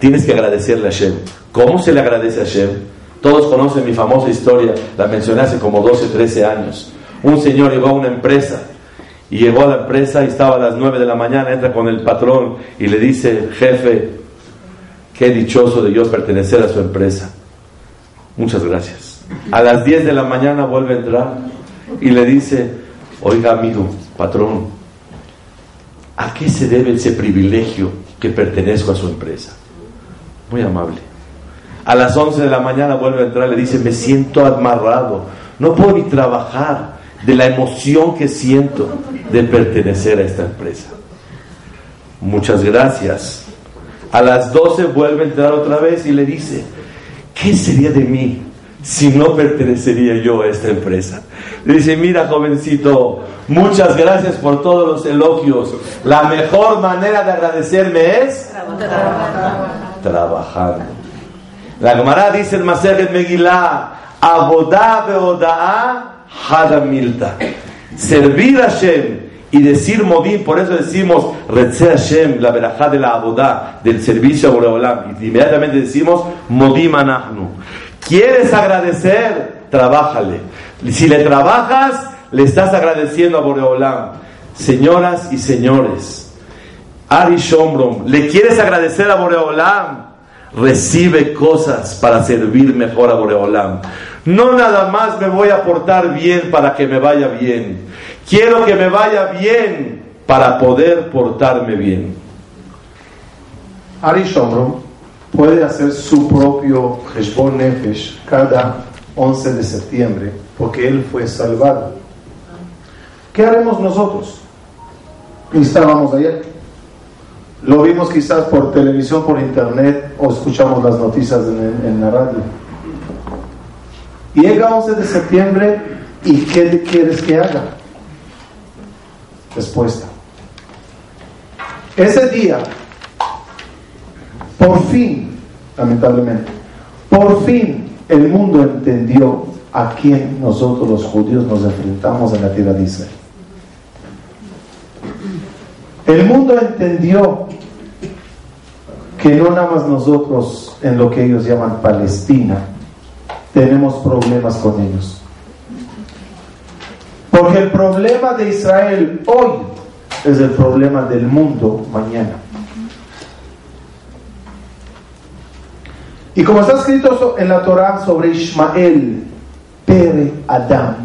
Speaker 1: tienes que agradecerle a Hashem. ¿Cómo se le agradece a Hashem? Todos conocen mi famosa historia, la mencioné hace como 12, 13 años. Un señor llegó a una empresa y llegó a la empresa y estaba a las 9 de la mañana, entra con el patrón y le dice, jefe, qué dichoso de yo pertenecer a su empresa. Muchas gracias. A las 10 de la mañana vuelve a entrar y le dice, oiga amigo, patrón, ¿A qué se debe ese privilegio que pertenezco a su empresa? Muy amable. A las 11 de la mañana vuelve a entrar, le dice, me siento amarrado, no puedo ni trabajar de la emoción que siento de pertenecer a esta empresa. Muchas gracias. A las 12 vuelve a entrar otra vez y le dice, ¿qué sería de mí si no pertenecería yo a esta empresa? Le dice, mira jovencito, muchas gracias por todos los elogios. La mejor manera de agradecerme es trabajando. La Gemara dice en Maseret Megillah, Abodá beoda'a hadamilta. Servir a Hashem y decir modim, por eso decimos Retze Hashem, la verajá de la abodá, del servicio a Boreolam. Inmediatamente decimos modim anahnu. ¿Quieres agradecer? Trabájale. Si le trabajas, le estás agradeciendo a Boreolam. Señoras y señores, Ari Shombrom, ¿le quieres agradecer a Boreolam? Recibe cosas para servir mejor a Boreolam. No nada más me voy a portar bien para que me vaya bien. Quiero que me vaya bien para poder portarme bien.
Speaker 2: Ari Shombrom puede hacer su propio Heshbon Nefesh cada 11 de septiembre porque él fue salvado. ¿Qué haremos nosotros? Estábamos ayer. Lo vimos quizás por televisión, por internet o escuchamos las noticias en la radio. Llega 11 de septiembre y ¿qué quieres que haga? Respuesta. Ese día, por fin, lamentablemente, por fin el mundo entendió a quién nosotros los judíos nos enfrentamos en la tierra de Israel. El mundo entendió que no nada más nosotros en lo que ellos llaman Palestina tenemos problemas con ellos. Porque el problema de Israel hoy es el problema del mundo mañana. Y como está escrito en la Torah sobre Ismael, Pere Adam,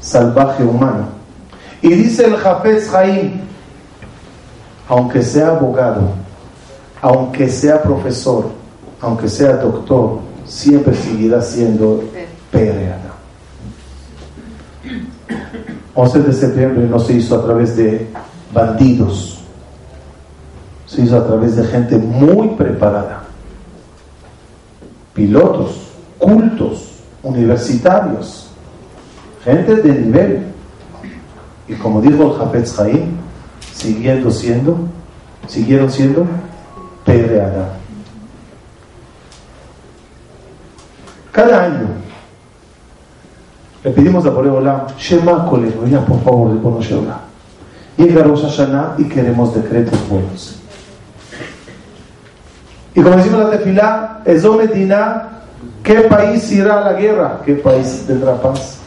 Speaker 2: salvaje humano, y dice el Jafez Jaim, aunque sea abogado, aunque sea profesor, aunque sea doctor, siempre seguirá siendo Pere Adam. 11 de septiembre no se hizo a través de bandidos, se hizo a través de gente muy preparada, pilotos, cultos, universitarios, gente de nivel. Y como dijo el Jafetz Jaim, siguiendo siendo, siguieron siendo Pedre Cada año le pedimos a Boreolam, Shema Kolenu, ya por favor, de Bono Sheolah. Llega Rosh Hashanah y queremos decretos buenos. Y como decimos la tefilá, Ezo Medina, ¿qué país irá a la guerra? ¿Qué país tendrá paz?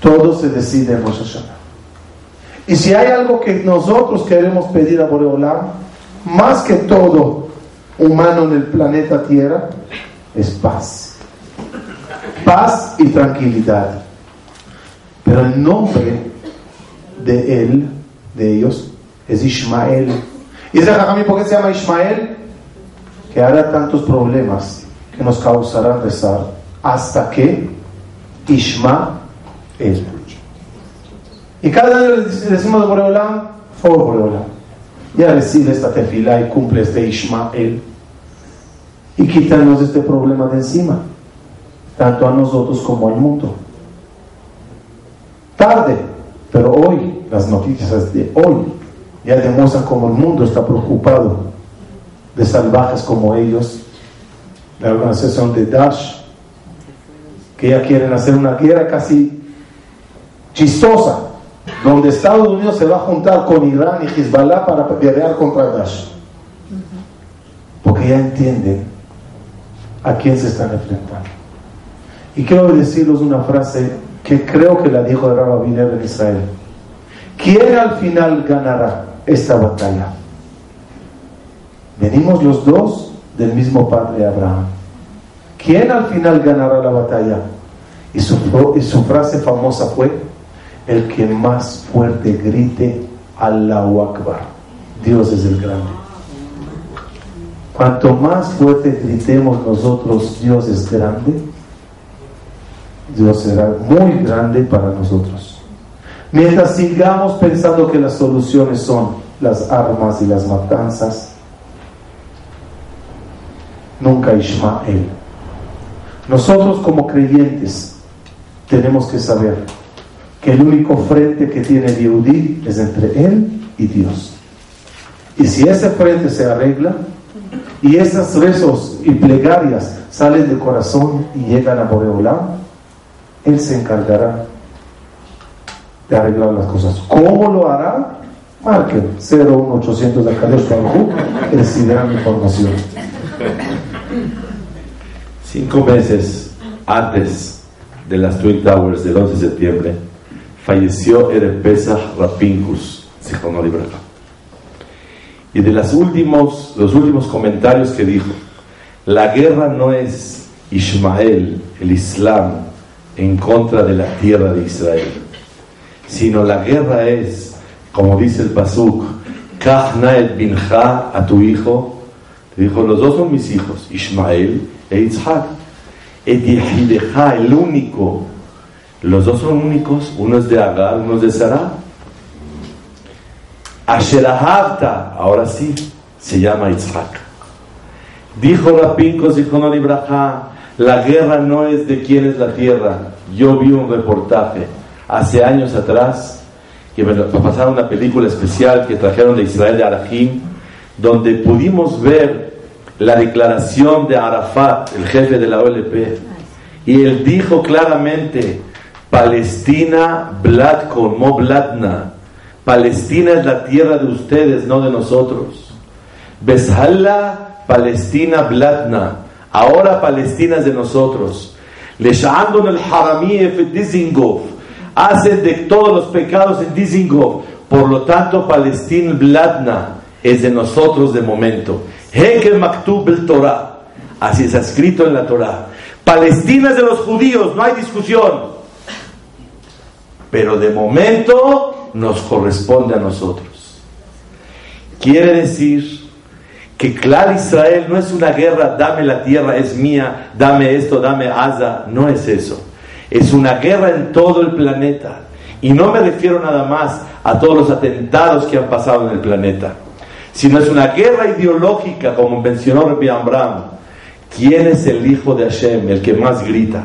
Speaker 2: Todo se decide en Rosh Hashanah. Y si hay algo que nosotros queremos pedir a Boreolam, más que todo humano en el planeta Tierra, es paz paz y tranquilidad. Pero el nombre de él, de ellos, es Ismael. ¿Y ese Jajamí por qué se llama Ismael? Que hará tantos problemas que nos causarán rezar hasta que Ismael. Y cada año le decimos a Boreolam, oh ya recibe esta tefila y cumple este Ismael. Y quítanos este problema de encima tanto a nosotros como al mundo. Tarde, pero hoy, las noticias de hoy ya demuestran cómo el mundo está preocupado de salvajes como ellos, la organización de Daesh, que ya quieren hacer una guerra casi chistosa, donde Estados Unidos se va a juntar con Irán y Hezbollah para pelear contra Daesh. Porque ya entienden a quién se están enfrentando. Y quiero decirles una frase que creo que la dijo el Rabbi en Israel. ¿Quién al final ganará esta batalla? Venimos los dos del mismo padre Abraham. ¿Quién al final ganará la batalla? Y su, y su frase famosa fue, el que más fuerte grite Allahu Akbar. Dios es el grande. Cuanto más fuerte gritemos nosotros, Dios es grande, Dios será muy grande para nosotros. Mientras sigamos pensando que las soluciones son las armas y las matanzas, nunca Ismael. Nosotros como creyentes tenemos que saber que el único frente que tiene Yehudi es entre él y Dios. Y si ese frente se arregla y esos rezos y plegarias salen del corazón y llegan a Boreolam, él se encargará de arreglar las cosas. ¿Cómo lo hará? Marquen 01800 de Kadosh y recibirán información.
Speaker 1: Cinco meses antes de las Twin Towers del 11 de septiembre, falleció Erev Pesach Rapinkus, Y de los últimos, los últimos comentarios que dijo, la guerra no es Ismael, el Islam, en contra de la tierra de Israel, sino la guerra es, como dice el Pasuk, Kahna el Binja a tu hijo, te dijo, los dos son mis hijos, Ismael e Isaac. el único los dos son únicos, uno es de Agar, uno es de Sarah. Asherahavta, ahora sí, se llama Isaac. Dijo Rapinko Zichon Libraja, la guerra no es de quién es la tierra. Yo vi un reportaje hace años atrás que me pasaron una película especial que trajeron de Israel de Arahim, donde pudimos ver la declaración de Arafat, el jefe de la OLP, y él dijo claramente, Palestina, Blad como Bladna. Palestina es la tierra de ustedes, no de nosotros. Beshala, Palestina, Bladna. Ahora Palestina es de nosotros. Leshandon el Harami Dizingov. Hace de todos los pecados en Dizingov. Por lo tanto, Palestina, Bladna es de nosotros de momento. Hekel Maktub el Torah. Así está escrito en la Torah. Palestina es de los judíos, no hay discusión pero de momento nos corresponde a nosotros. Quiere decir que claro Israel no es una guerra, dame la tierra, es mía, dame esto, dame Asa, no es eso. Es una guerra en todo el planeta. Y no me refiero nada más a todos los atentados que han pasado en el planeta, sino es una guerra ideológica, como mencionó Rabbi Amram. ¿Quién es el hijo de Hashem, el que más grita?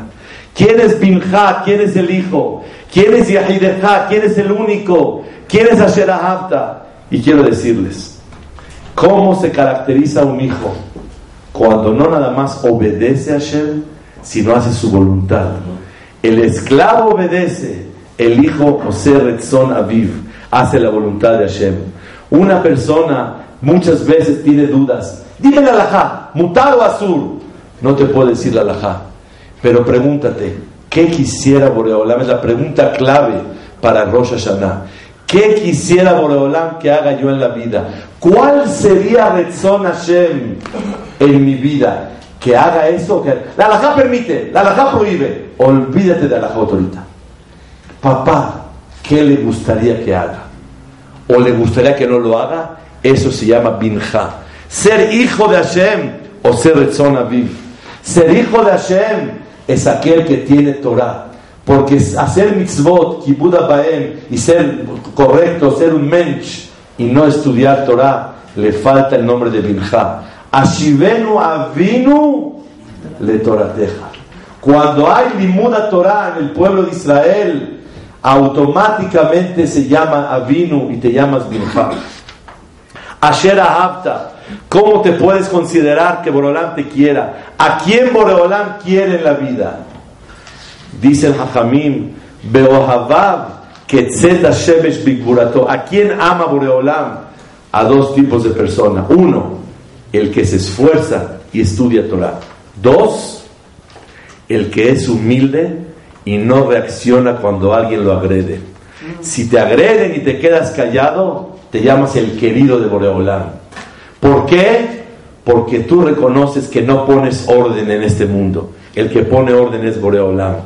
Speaker 1: ¿Quién es Binja? ¿Quién es el hijo? ¿Quién es Yahideja? ¿Quién es el único? ¿Quién es Asher Y quiero decirles, ¿cómo se caracteriza un hijo? Cuando no nada más obedece a Hashem, sino hace su voluntad. El esclavo obedece, el hijo José Retzon Aviv hace la voluntad de Hashem. Una persona muchas veces tiene dudas. Dime la alajá, mutado azul. No te puedo decir la alajá, pero pregúntate, ¿Qué quisiera Boreolam? Es la pregunta clave para Rosh Hashanah. ¿Qué quisiera Boreolam que haga yo en la vida? ¿Cuál sería Retzon Hashem en mi vida? Que haga eso. Que... La alajá permite, la alajá prohíbe. Olvídate de la autorita. Papá, ¿qué le gustaría que haga? ¿O le gustaría que no lo haga? Eso se llama binja. Ser hijo de Hashem o ser Retzon Aviv. Ser hijo de Hashem es aquel que tiene Torah. Porque hacer mitzvot, kibuda baem, y ser correcto, ser un mensch, y no estudiar Torah, le falta el nombre de Binja. Ashivenu avinu le torateja. Cuando hay limuda Torah en el pueblo de Israel, automáticamente se llama avinu y te llamas Binja. Asher ahabta. ¿Cómo te puedes considerar que Borolam te quiera? ¿A quién Boreolam quiere en la vida? Dice el Hajamim, Shemesh Bigburato. ¿A quién ama Boreolam? A dos tipos de personas. Uno, el que se esfuerza y estudia Torah. Dos, el que es humilde y no reacciona cuando alguien lo agrede. Si te agreden y te quedas callado, te llamas el querido de Boreolam. ¿Por qué? Porque tú reconoces que no pones orden en este mundo. El que pone orden es Boreolam.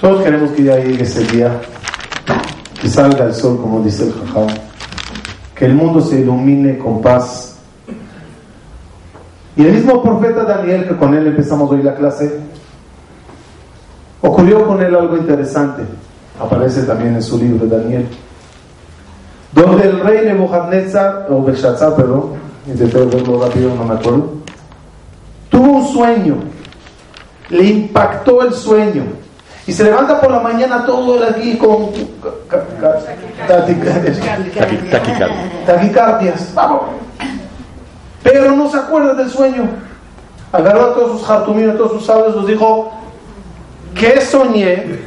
Speaker 2: Todos queremos que ya llegue ese día que salga el sol, como dice el Jajam, que el mundo se ilumine con paz. Y el mismo profeta Daniel, que con él empezamos hoy la clase, ocurrió con él algo interesante. Aparece también en su libro Daniel. Donde el rey Nebuchadnezzar, o Belshazzar, perdón, intenté verlo rápido, no me acuerdo, un sueño, le impactó el sueño y se levanta por la mañana todo el aquí con taquicardias. Pero no se acuerda del sueño. Agarró a todos sus jartuminos, todos sus sabios, los dijo, ¿qué soñé?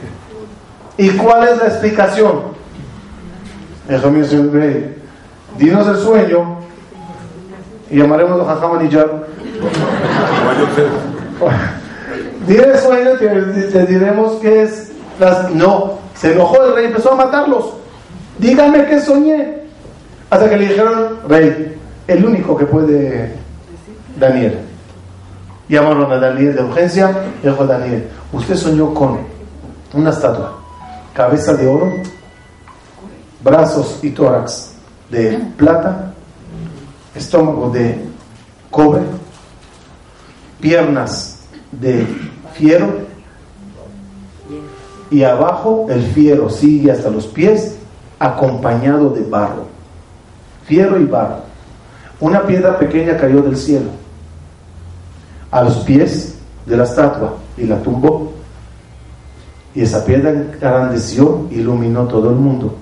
Speaker 2: ¿Y cuál es la explicación? Dijo dinos el sueño y llamaremos a Jajam ya Dile sueño que le diremos que es. Las... No, se enojó el rey, empezó a matarlos. Díganme qué soñé. Hasta que le dijeron, rey, el único que puede, Daniel. Llamaron a Daniel de urgencia y dijo Daniel, usted soñó con una estatua, cabeza de oro, brazos y tórax de plata, estómago de cobre, piernas de fiero y abajo el fiero sigue hasta los pies acompañado de barro. Fiero y barro. Una piedra pequeña cayó del cielo a los pies de la estatua y la tumbó. Y esa piedra engrandeció, iluminó todo el mundo.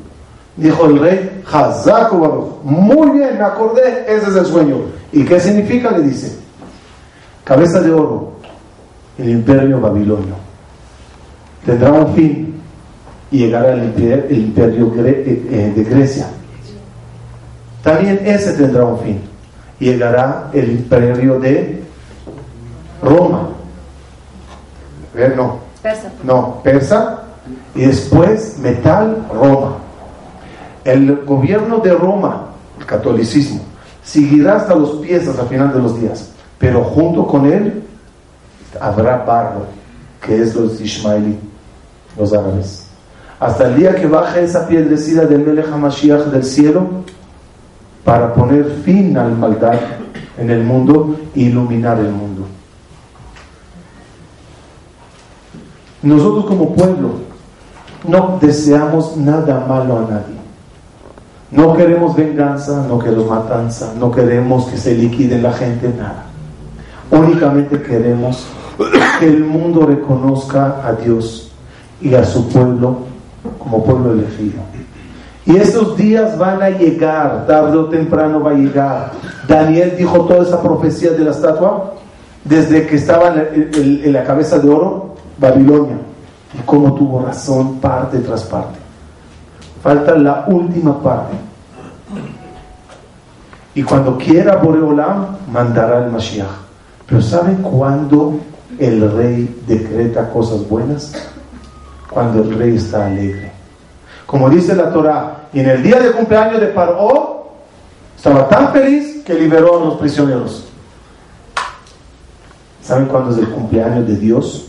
Speaker 2: Dijo el rey, muy bien, me acordé, ese es el sueño. ¿Y qué significa? Le dice, cabeza de oro, el imperio babilonio. Tendrá un fin y llegará el imperio, eh, eh, de Grecia. También ese tendrá un fin. Llegará el imperio de Roma. ver no. Persa. No, persa. Y después metal, Roma. El gobierno de Roma, el catolicismo, seguirá hasta los pies hasta el final de los días. Pero junto con él habrá barro, que es los ismaelí, los árabes. Hasta el día que baje esa piedrecida del Melech HaMashiach del cielo para poner fin al maldad en el mundo e iluminar el mundo. Nosotros como pueblo no deseamos nada malo a nadie. No queremos venganza, no queremos matanza, no queremos que se liquide la gente, nada. Únicamente queremos que el mundo reconozca a Dios y a su pueblo como pueblo elegido. Y esos días van a llegar, tarde o temprano va a llegar. Daniel dijo toda esa profecía de la estatua desde que estaba en la cabeza de oro, Babilonia, y cómo tuvo razón parte tras parte. Falta la última parte. Y cuando quiera Boreolam, mandará el Mashiach. Pero ¿saben cuándo el rey decreta cosas buenas? Cuando el rey está alegre. Como dice la Torah, y en el día de cumpleaños de Paró, estaba tan feliz que liberó a los prisioneros. ¿Saben cuándo es el cumpleaños de Dios?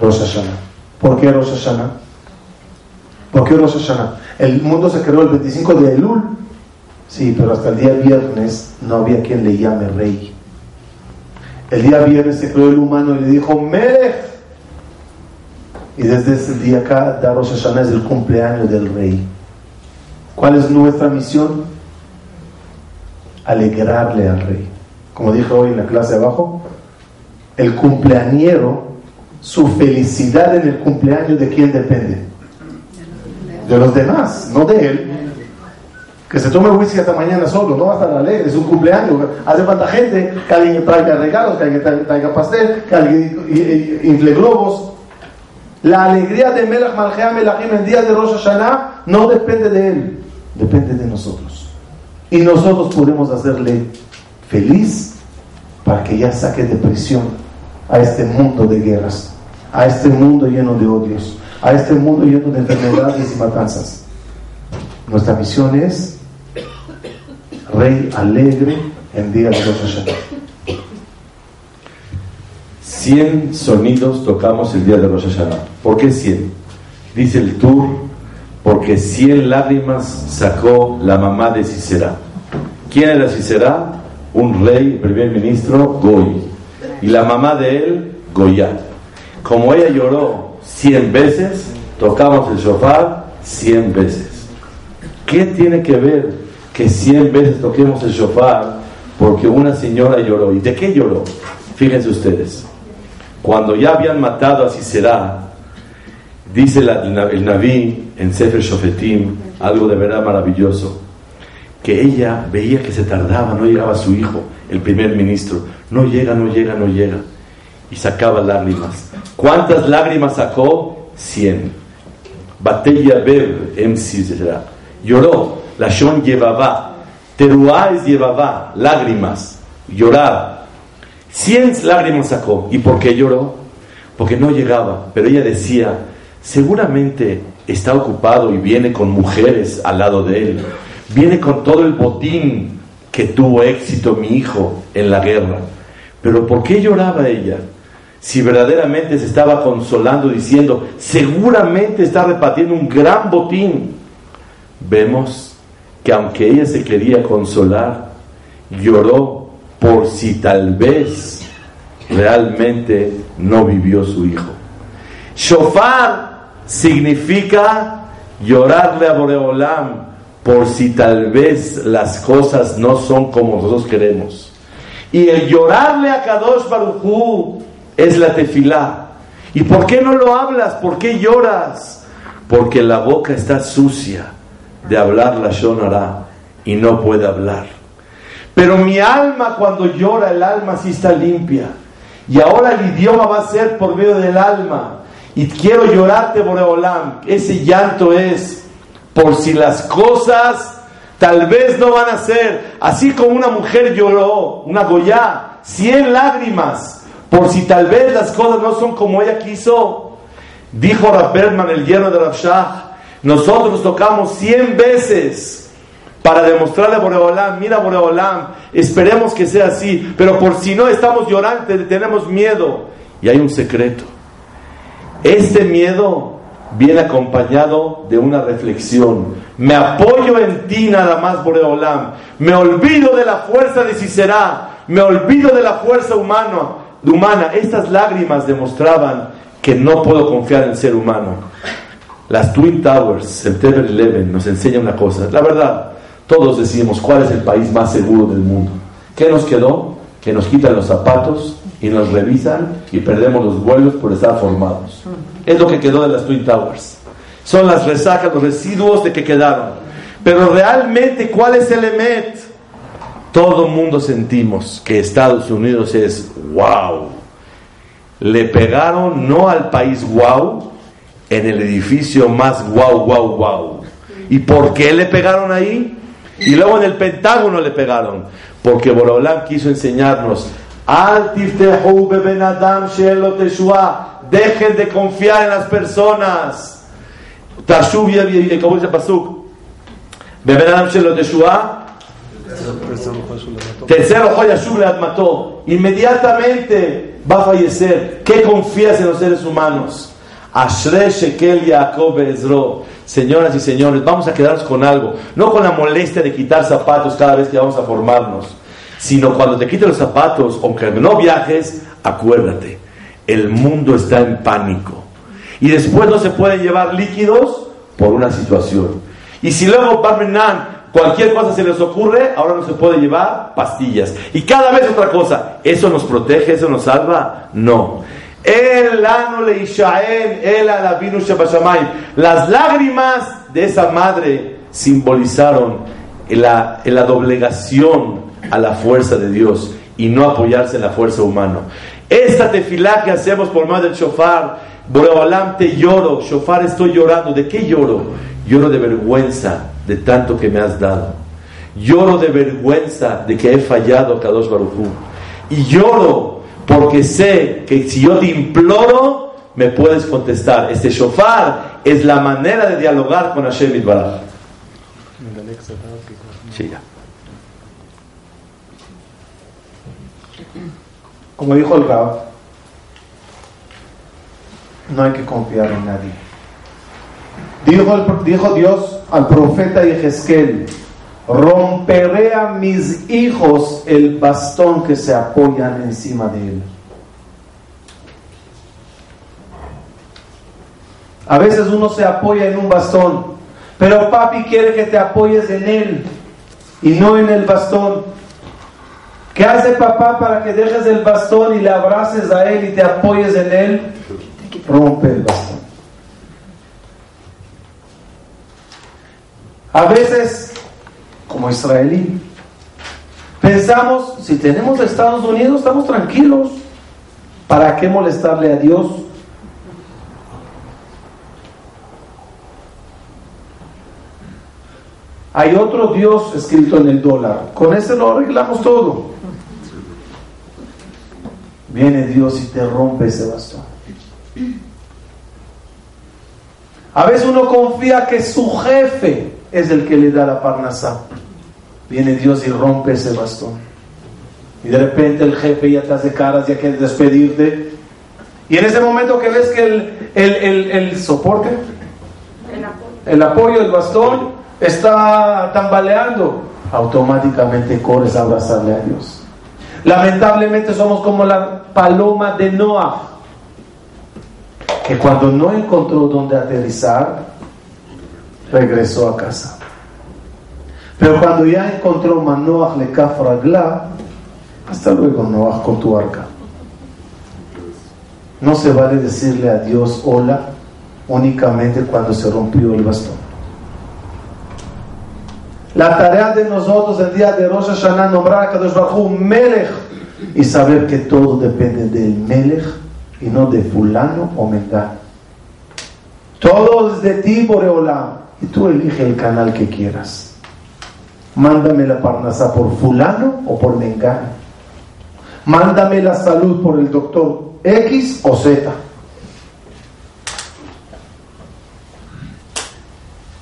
Speaker 2: Rosh Hashanah. ¿Por qué Rosh Hashanah? ¿Por qué Rosh Hashanah? El mundo se creó el 25 de Elul. Sí, pero hasta el día viernes no había quien le llame rey. El día viernes se creó el humano y le dijo, Melech. Y desde ese día acá, Rosh Hashanah es el cumpleaños del rey. ¿Cuál es nuestra misión? Alegrarle al rey. Como dije hoy en la clase abajo, el cumpleañero, su felicidad en el cumpleaños de quién depende? De los demás, no de él que se tome whisky hasta mañana solo, no va a estar alegre, es un cumpleaños, hace falta gente, que alguien traiga regalos, que alguien traiga pastel, que alguien infle globos. La alegría de Melach Malchea Melachim el día de Rosh Hashanah no depende de él, depende de nosotros. Y nosotros podemos hacerle feliz para que ya saque de prisión a este mundo de guerras, a este mundo lleno de odios, a este mundo lleno de enfermedades y matanzas. Nuestra misión es rey alegre en día de Rosh Hashanah.
Speaker 1: 100 sonidos tocamos el día de Rosh Hashanah. ¿Por qué 100? Dice el tour, porque 100 lágrimas sacó la mamá de Sisera. ¿Quién era Sisera? Un rey, primer ministro, Goy. Y la mamá de él, Goya. Como ella lloró 100 veces, tocamos el shofar 100 veces. ¿Qué tiene que ver que 100 veces toquemos el shofar porque una señora lloró? ¿Y de qué lloró? Fíjense ustedes. Cuando ya habían matado a Sisera, dice el Naví en Sefer Shofetim, algo de verdad maravilloso, que ella veía que se tardaba, no llegaba su hijo, el primer ministro, no llega, no llega, no llega, y sacaba lágrimas. ¿Cuántas lágrimas sacó? Cien. Batella Bev, MC, Lloró, la Shon llevaba, Teruáez llevaba, lágrimas, llorar. Cien lágrimas sacó. ¿Y por qué lloró? Porque no llegaba. Pero ella decía, seguramente está ocupado y viene con mujeres al lado de él. Viene con todo el botín que tuvo éxito mi hijo en la guerra. Pero ¿por qué lloraba ella? Si verdaderamente se estaba consolando diciendo, seguramente está repartiendo un gran botín. Vemos que aunque ella se quería consolar, lloró por si tal vez realmente no vivió su hijo. Shofar significa llorarle a Boreolam por si tal vez las cosas no son como nosotros queremos. Y el llorarle a Kadosh Baruchú es la tefilá. ¿Y por qué no lo hablas? ¿Por qué lloras? Porque la boca está sucia de hablar la Shonara y no puede hablar. Pero mi alma cuando llora, el alma sí está limpia. Y ahora el idioma va a ser por medio del alma. Y quiero llorarte, Boreolam. Ese llanto es por si las cosas tal vez no van a ser. Así como una mujer lloró, una Goya, cien lágrimas, por si tal vez las cosas no son como ella quiso. Dijo Rab el hierro de Rabshah, nosotros tocamos cien veces para demostrarle a Boreolam, mira Boreolam, esperemos que sea así, pero por si no estamos llorando, tenemos miedo. Y hay un secreto. Este miedo viene acompañado de una reflexión. Me apoyo en ti nada más, Boreolam. Me olvido de la fuerza de Cicerá. Me olvido de la fuerza humana. Humana. Estas lágrimas demostraban que no puedo confiar en el ser humano. Las Twin Towers, September 11, nos enseña una cosa. La verdad, todos decimos, ¿cuál es el país más seguro del mundo? ¿Qué nos quedó? Que nos quitan los zapatos y nos revisan y perdemos los vuelos por estar formados. Es lo que quedó de las Twin Towers. Son las resacas, los residuos de que quedaron. Pero realmente, ¿cuál es el EMET? Todo mundo sentimos que Estados Unidos es wow. Le pegaron no al país wow, en el edificio más wow, wow, wow. ¿Y por qué le pegaron ahí? Y luego en el Pentágono le pegaron. Porque Borolam quiso enseñarnos. Dejen de confiar en las personas. ¿Cómo dice Pasuk? Tercero, mató. Inmediatamente va a fallecer. ¿Qué confías en los seres humanos? Ashre Shekel Yaakov Ezro. Señoras y señores, vamos a quedarnos con algo, no con la molestia de quitar zapatos cada vez que vamos a formarnos, sino cuando te quites los zapatos, aunque no viajes, acuérdate, el mundo está en pánico. Y después no se pueden llevar líquidos por una situación. Y si luego Parmenan, cualquier cosa se les ocurre, ahora no se puede llevar pastillas. Y cada vez otra cosa, ¿eso nos protege, eso nos salva? No. Las lágrimas de esa madre simbolizaron la, doblegación a la fuerza de Dios y no apoyarse en la fuerza humana. Esta tefilá que hacemos por medio del shofar, Boreolam te lloro, shofar estoy llorando. ¿De qué lloro? Lloro de vergüenza de tanto que me has dado. Lloro de vergüenza de que he fallado a Kadosh Baruj Y lloro porque sé que si yo te imploro, me puedes contestar. Este shofar es la manera de dialogar con Hashem Itbaraj. Sí,
Speaker 2: Como dijo el Rab, no hay que confiar en nadie. Dijo, dijo Dios al profeta Yehezkel, romperé a mis hijos el bastón que se apoyan encima de él. A veces uno se apoya en un bastón, pero papi quiere que te apoyes en él y no en el bastón. ¿Qué hace papá para que dejes el bastón y le abraces a él y te apoyes en él? Rompe el bastón. A veces, como israelí, pensamos, si tenemos Estados Unidos, estamos tranquilos. ¿Para qué molestarle a Dios? Hay otro Dios escrito en el dólar. Con ese lo arreglamos todo. Viene Dios y te rompe ese bastón. A veces uno confía que su jefe es el que le da la parnasá. Viene Dios y rompe ese bastón. Y de repente el jefe ya te hace caras, ya quiere despedirte. Y en ese momento que ves que el, el, el, soporte, el apoyo. el apoyo del bastón está tambaleando, automáticamente corres a abrazarle a Dios. Lamentablemente somos como la paloma de Noah, que cuando no encontró dónde aterrizar, regresó a casa. Pero cuando ya encontró Manoach le Ragla, hasta luego Noach con tu arca. No se vale decirle a Dios hola únicamente cuando se rompió el bastón. La tarea de nosotros el día de Rosh Hashanah nombrar a Kadosh Baruj Melech y saber que todo depende del Melech y no de fulano o mengano. Todo es de ti, Boreolam. Y tú elige el canal que quieras. Mándame la parnasa por fulano o por mengano. Mándame la salud por el doctor X o Z.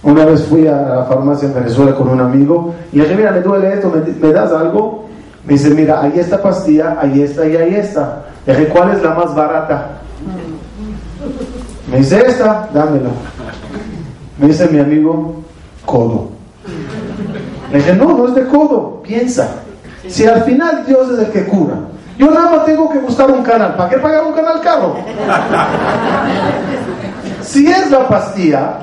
Speaker 2: Una vez fui a la farmacia en Venezuela con un amigo y le dije, mira, me duele esto, ¿me, das algo? Me dice, mira, ahí está pastilla, ahí está y ahí está. Le dije, ¿cuál es la más barata? Me dice, esta, dámela. Me dice mi amigo, codo. Le dije, no, no es de codo, piensa. Si al final Dios es el que cura, yo nada más tengo que buscar un canal. ¿Para qué pagar un canal caro? Si es la pastilla,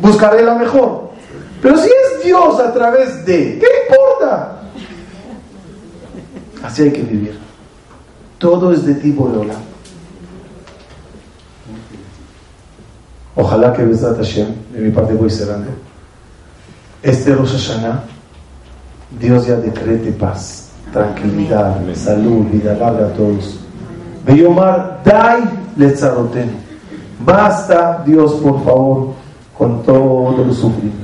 Speaker 2: buscaré la mejor. Pero si es Dios a través de, ¿qué importa? Así hay que vivir. Todo es de tipo de. Ojalá que Besat Hashem, de mi parte voy cerrando. Este Rosh Hashanah, Dios ya decrete paz, tranquilidad, salud, vida larga a todos. Beyomar, dai letzarotenu. Basta, Dios, por favor, con todo el sufrimiento.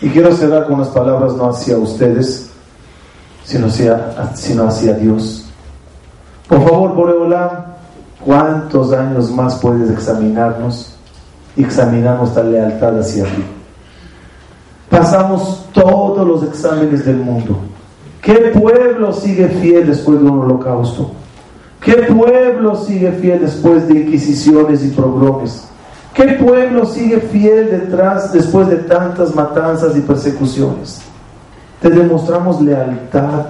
Speaker 2: Y quiero cerrar con unas palabras no hacia ustedes, sino hacia, sino hacia Dios. Por favor, Boreolam, ¿cuántos años más puedes examinarnos? Examinar nuestra lealtad hacia ti. Pasamos todos los exámenes del mundo. ¿Qué pueblo sigue fiel después de un holocausto? ¿Qué pueblo sigue fiel después de inquisiciones y pogromes? ¿Qué pueblo sigue fiel detrás después de tantas matanzas y persecuciones? Te demostramos lealtad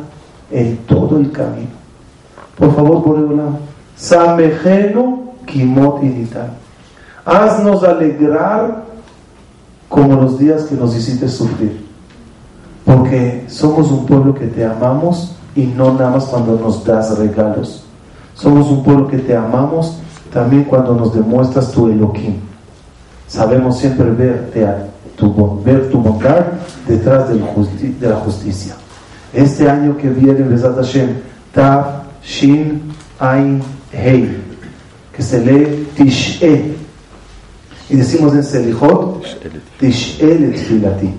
Speaker 2: en todo el camino. Por favor, por el lado. Samejeno Kimot. Haznos alegrar como los días que nos hiciste sufrir. Porque somos un pueblo que te amamos y no nada más cuando nos das regalos. Somos un pueblo que te amamos también cuando nos demuestras tu Elohim. Sabemos siempre verte tu, ver tu bondad detrás de la justicia. Este año que viene, Besat Hashem, Tav, Shin, Ain, Hei, que se lee Tish'e, y decimos en Selijot, Tish'el Tfilati.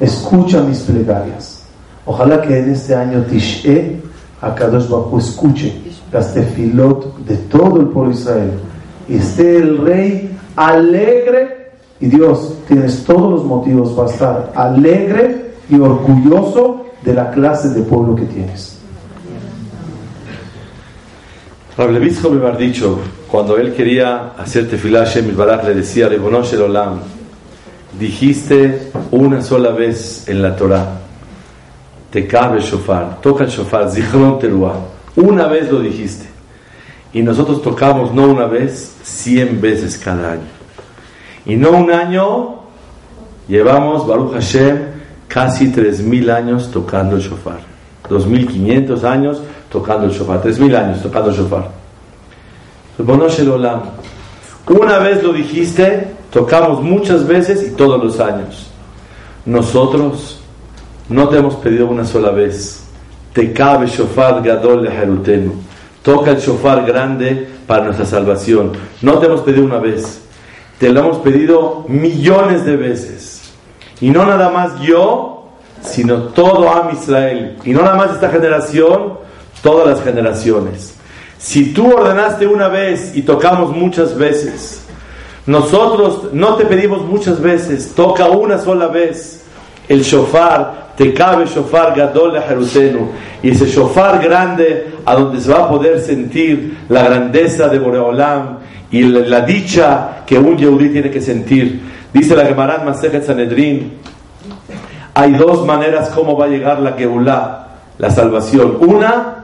Speaker 2: Escucha mis plegarias. Ojalá que en este año Tish'e, Akadosh Bajo escuche las tefilot de todo el pueblo de Israel. Y esté el rey alegre. Y Dios, tienes todos los motivos para estar alegre y orgulloso de la clase de pueblo que tienes.
Speaker 1: Rablevizco me ha dicho, cuando él quería hacer tefilá Hashem Baraj, le decía, Rebonosh el Olam, dijiste una sola vez en la Torah, te cabe el shofar, toca el shofar, zichron teruah. Una vez lo dijiste. Y nosotros tocamos no una vez, cien veces cada año. Y no un año, llevamos, Baruch Hashem, casi tres mil años tocando el shofar. Dos mil quinientos años tocando el shofar. Tres mil años tocando el shofar. Una vez lo dijiste, tocamos muchas veces y todos los años. Nosotros no te hemos pedido una sola vez. Te cabe shofar gadol de Jerutenu. Toca el shofar grande para nuestra salvación. No te hemos pedido una vez. Te lo hemos pedido millones de veces. Y no nada más yo, sino todo Am Israel. Y no nada más esta generación, todas las generaciones. Si tú ordenaste una vez y tocamos muchas veces, nosotros no te pedimos muchas veces, toca una sola vez el shofar te cabe shofar gadol de Jerutenu y ese shofar grande a donde se va a poder sentir la grandeza de Boreolam y la, dicha que un yehudí tiene que sentir. Dice la Gemara Masejet Sanedrin, hay dos maneras cómo va a llegar la Geulah, la salvación. Una,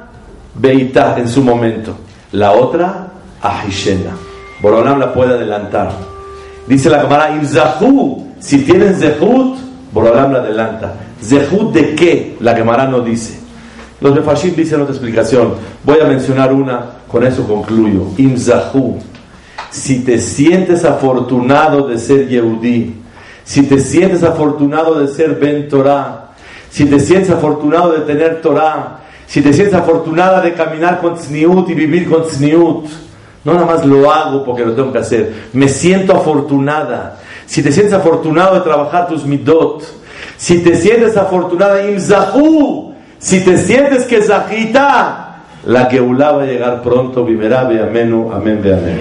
Speaker 1: Beitá en su momento. La otra, Ahishena. Boreolam la puede adelantar. Dice la Gemara, Imzahu, si tienen Zehut, Boreolam la adelanta. ¿Zehut de qué? La Gemara no dice. Los Mefashim dicen otra explicación. Voy a mencionar una, con eso concluyo. Imzahu. Si te sientes afortunado de ser Yehudí, si te sientes afortunado de ser Ben Torah, si te sientes afortunado de tener Torah, si te sientes afortunada de caminar con Tzniut y vivir con Tzniut, no nada más lo hago porque lo tengo que hacer, me siento afortunada. Si te sientes afortunado de trabajar tus midot, si te sientes afortunada, imzahu, si te sientes que zahita, la que va llegar pronto, vivirá, ve amén, amén, amén.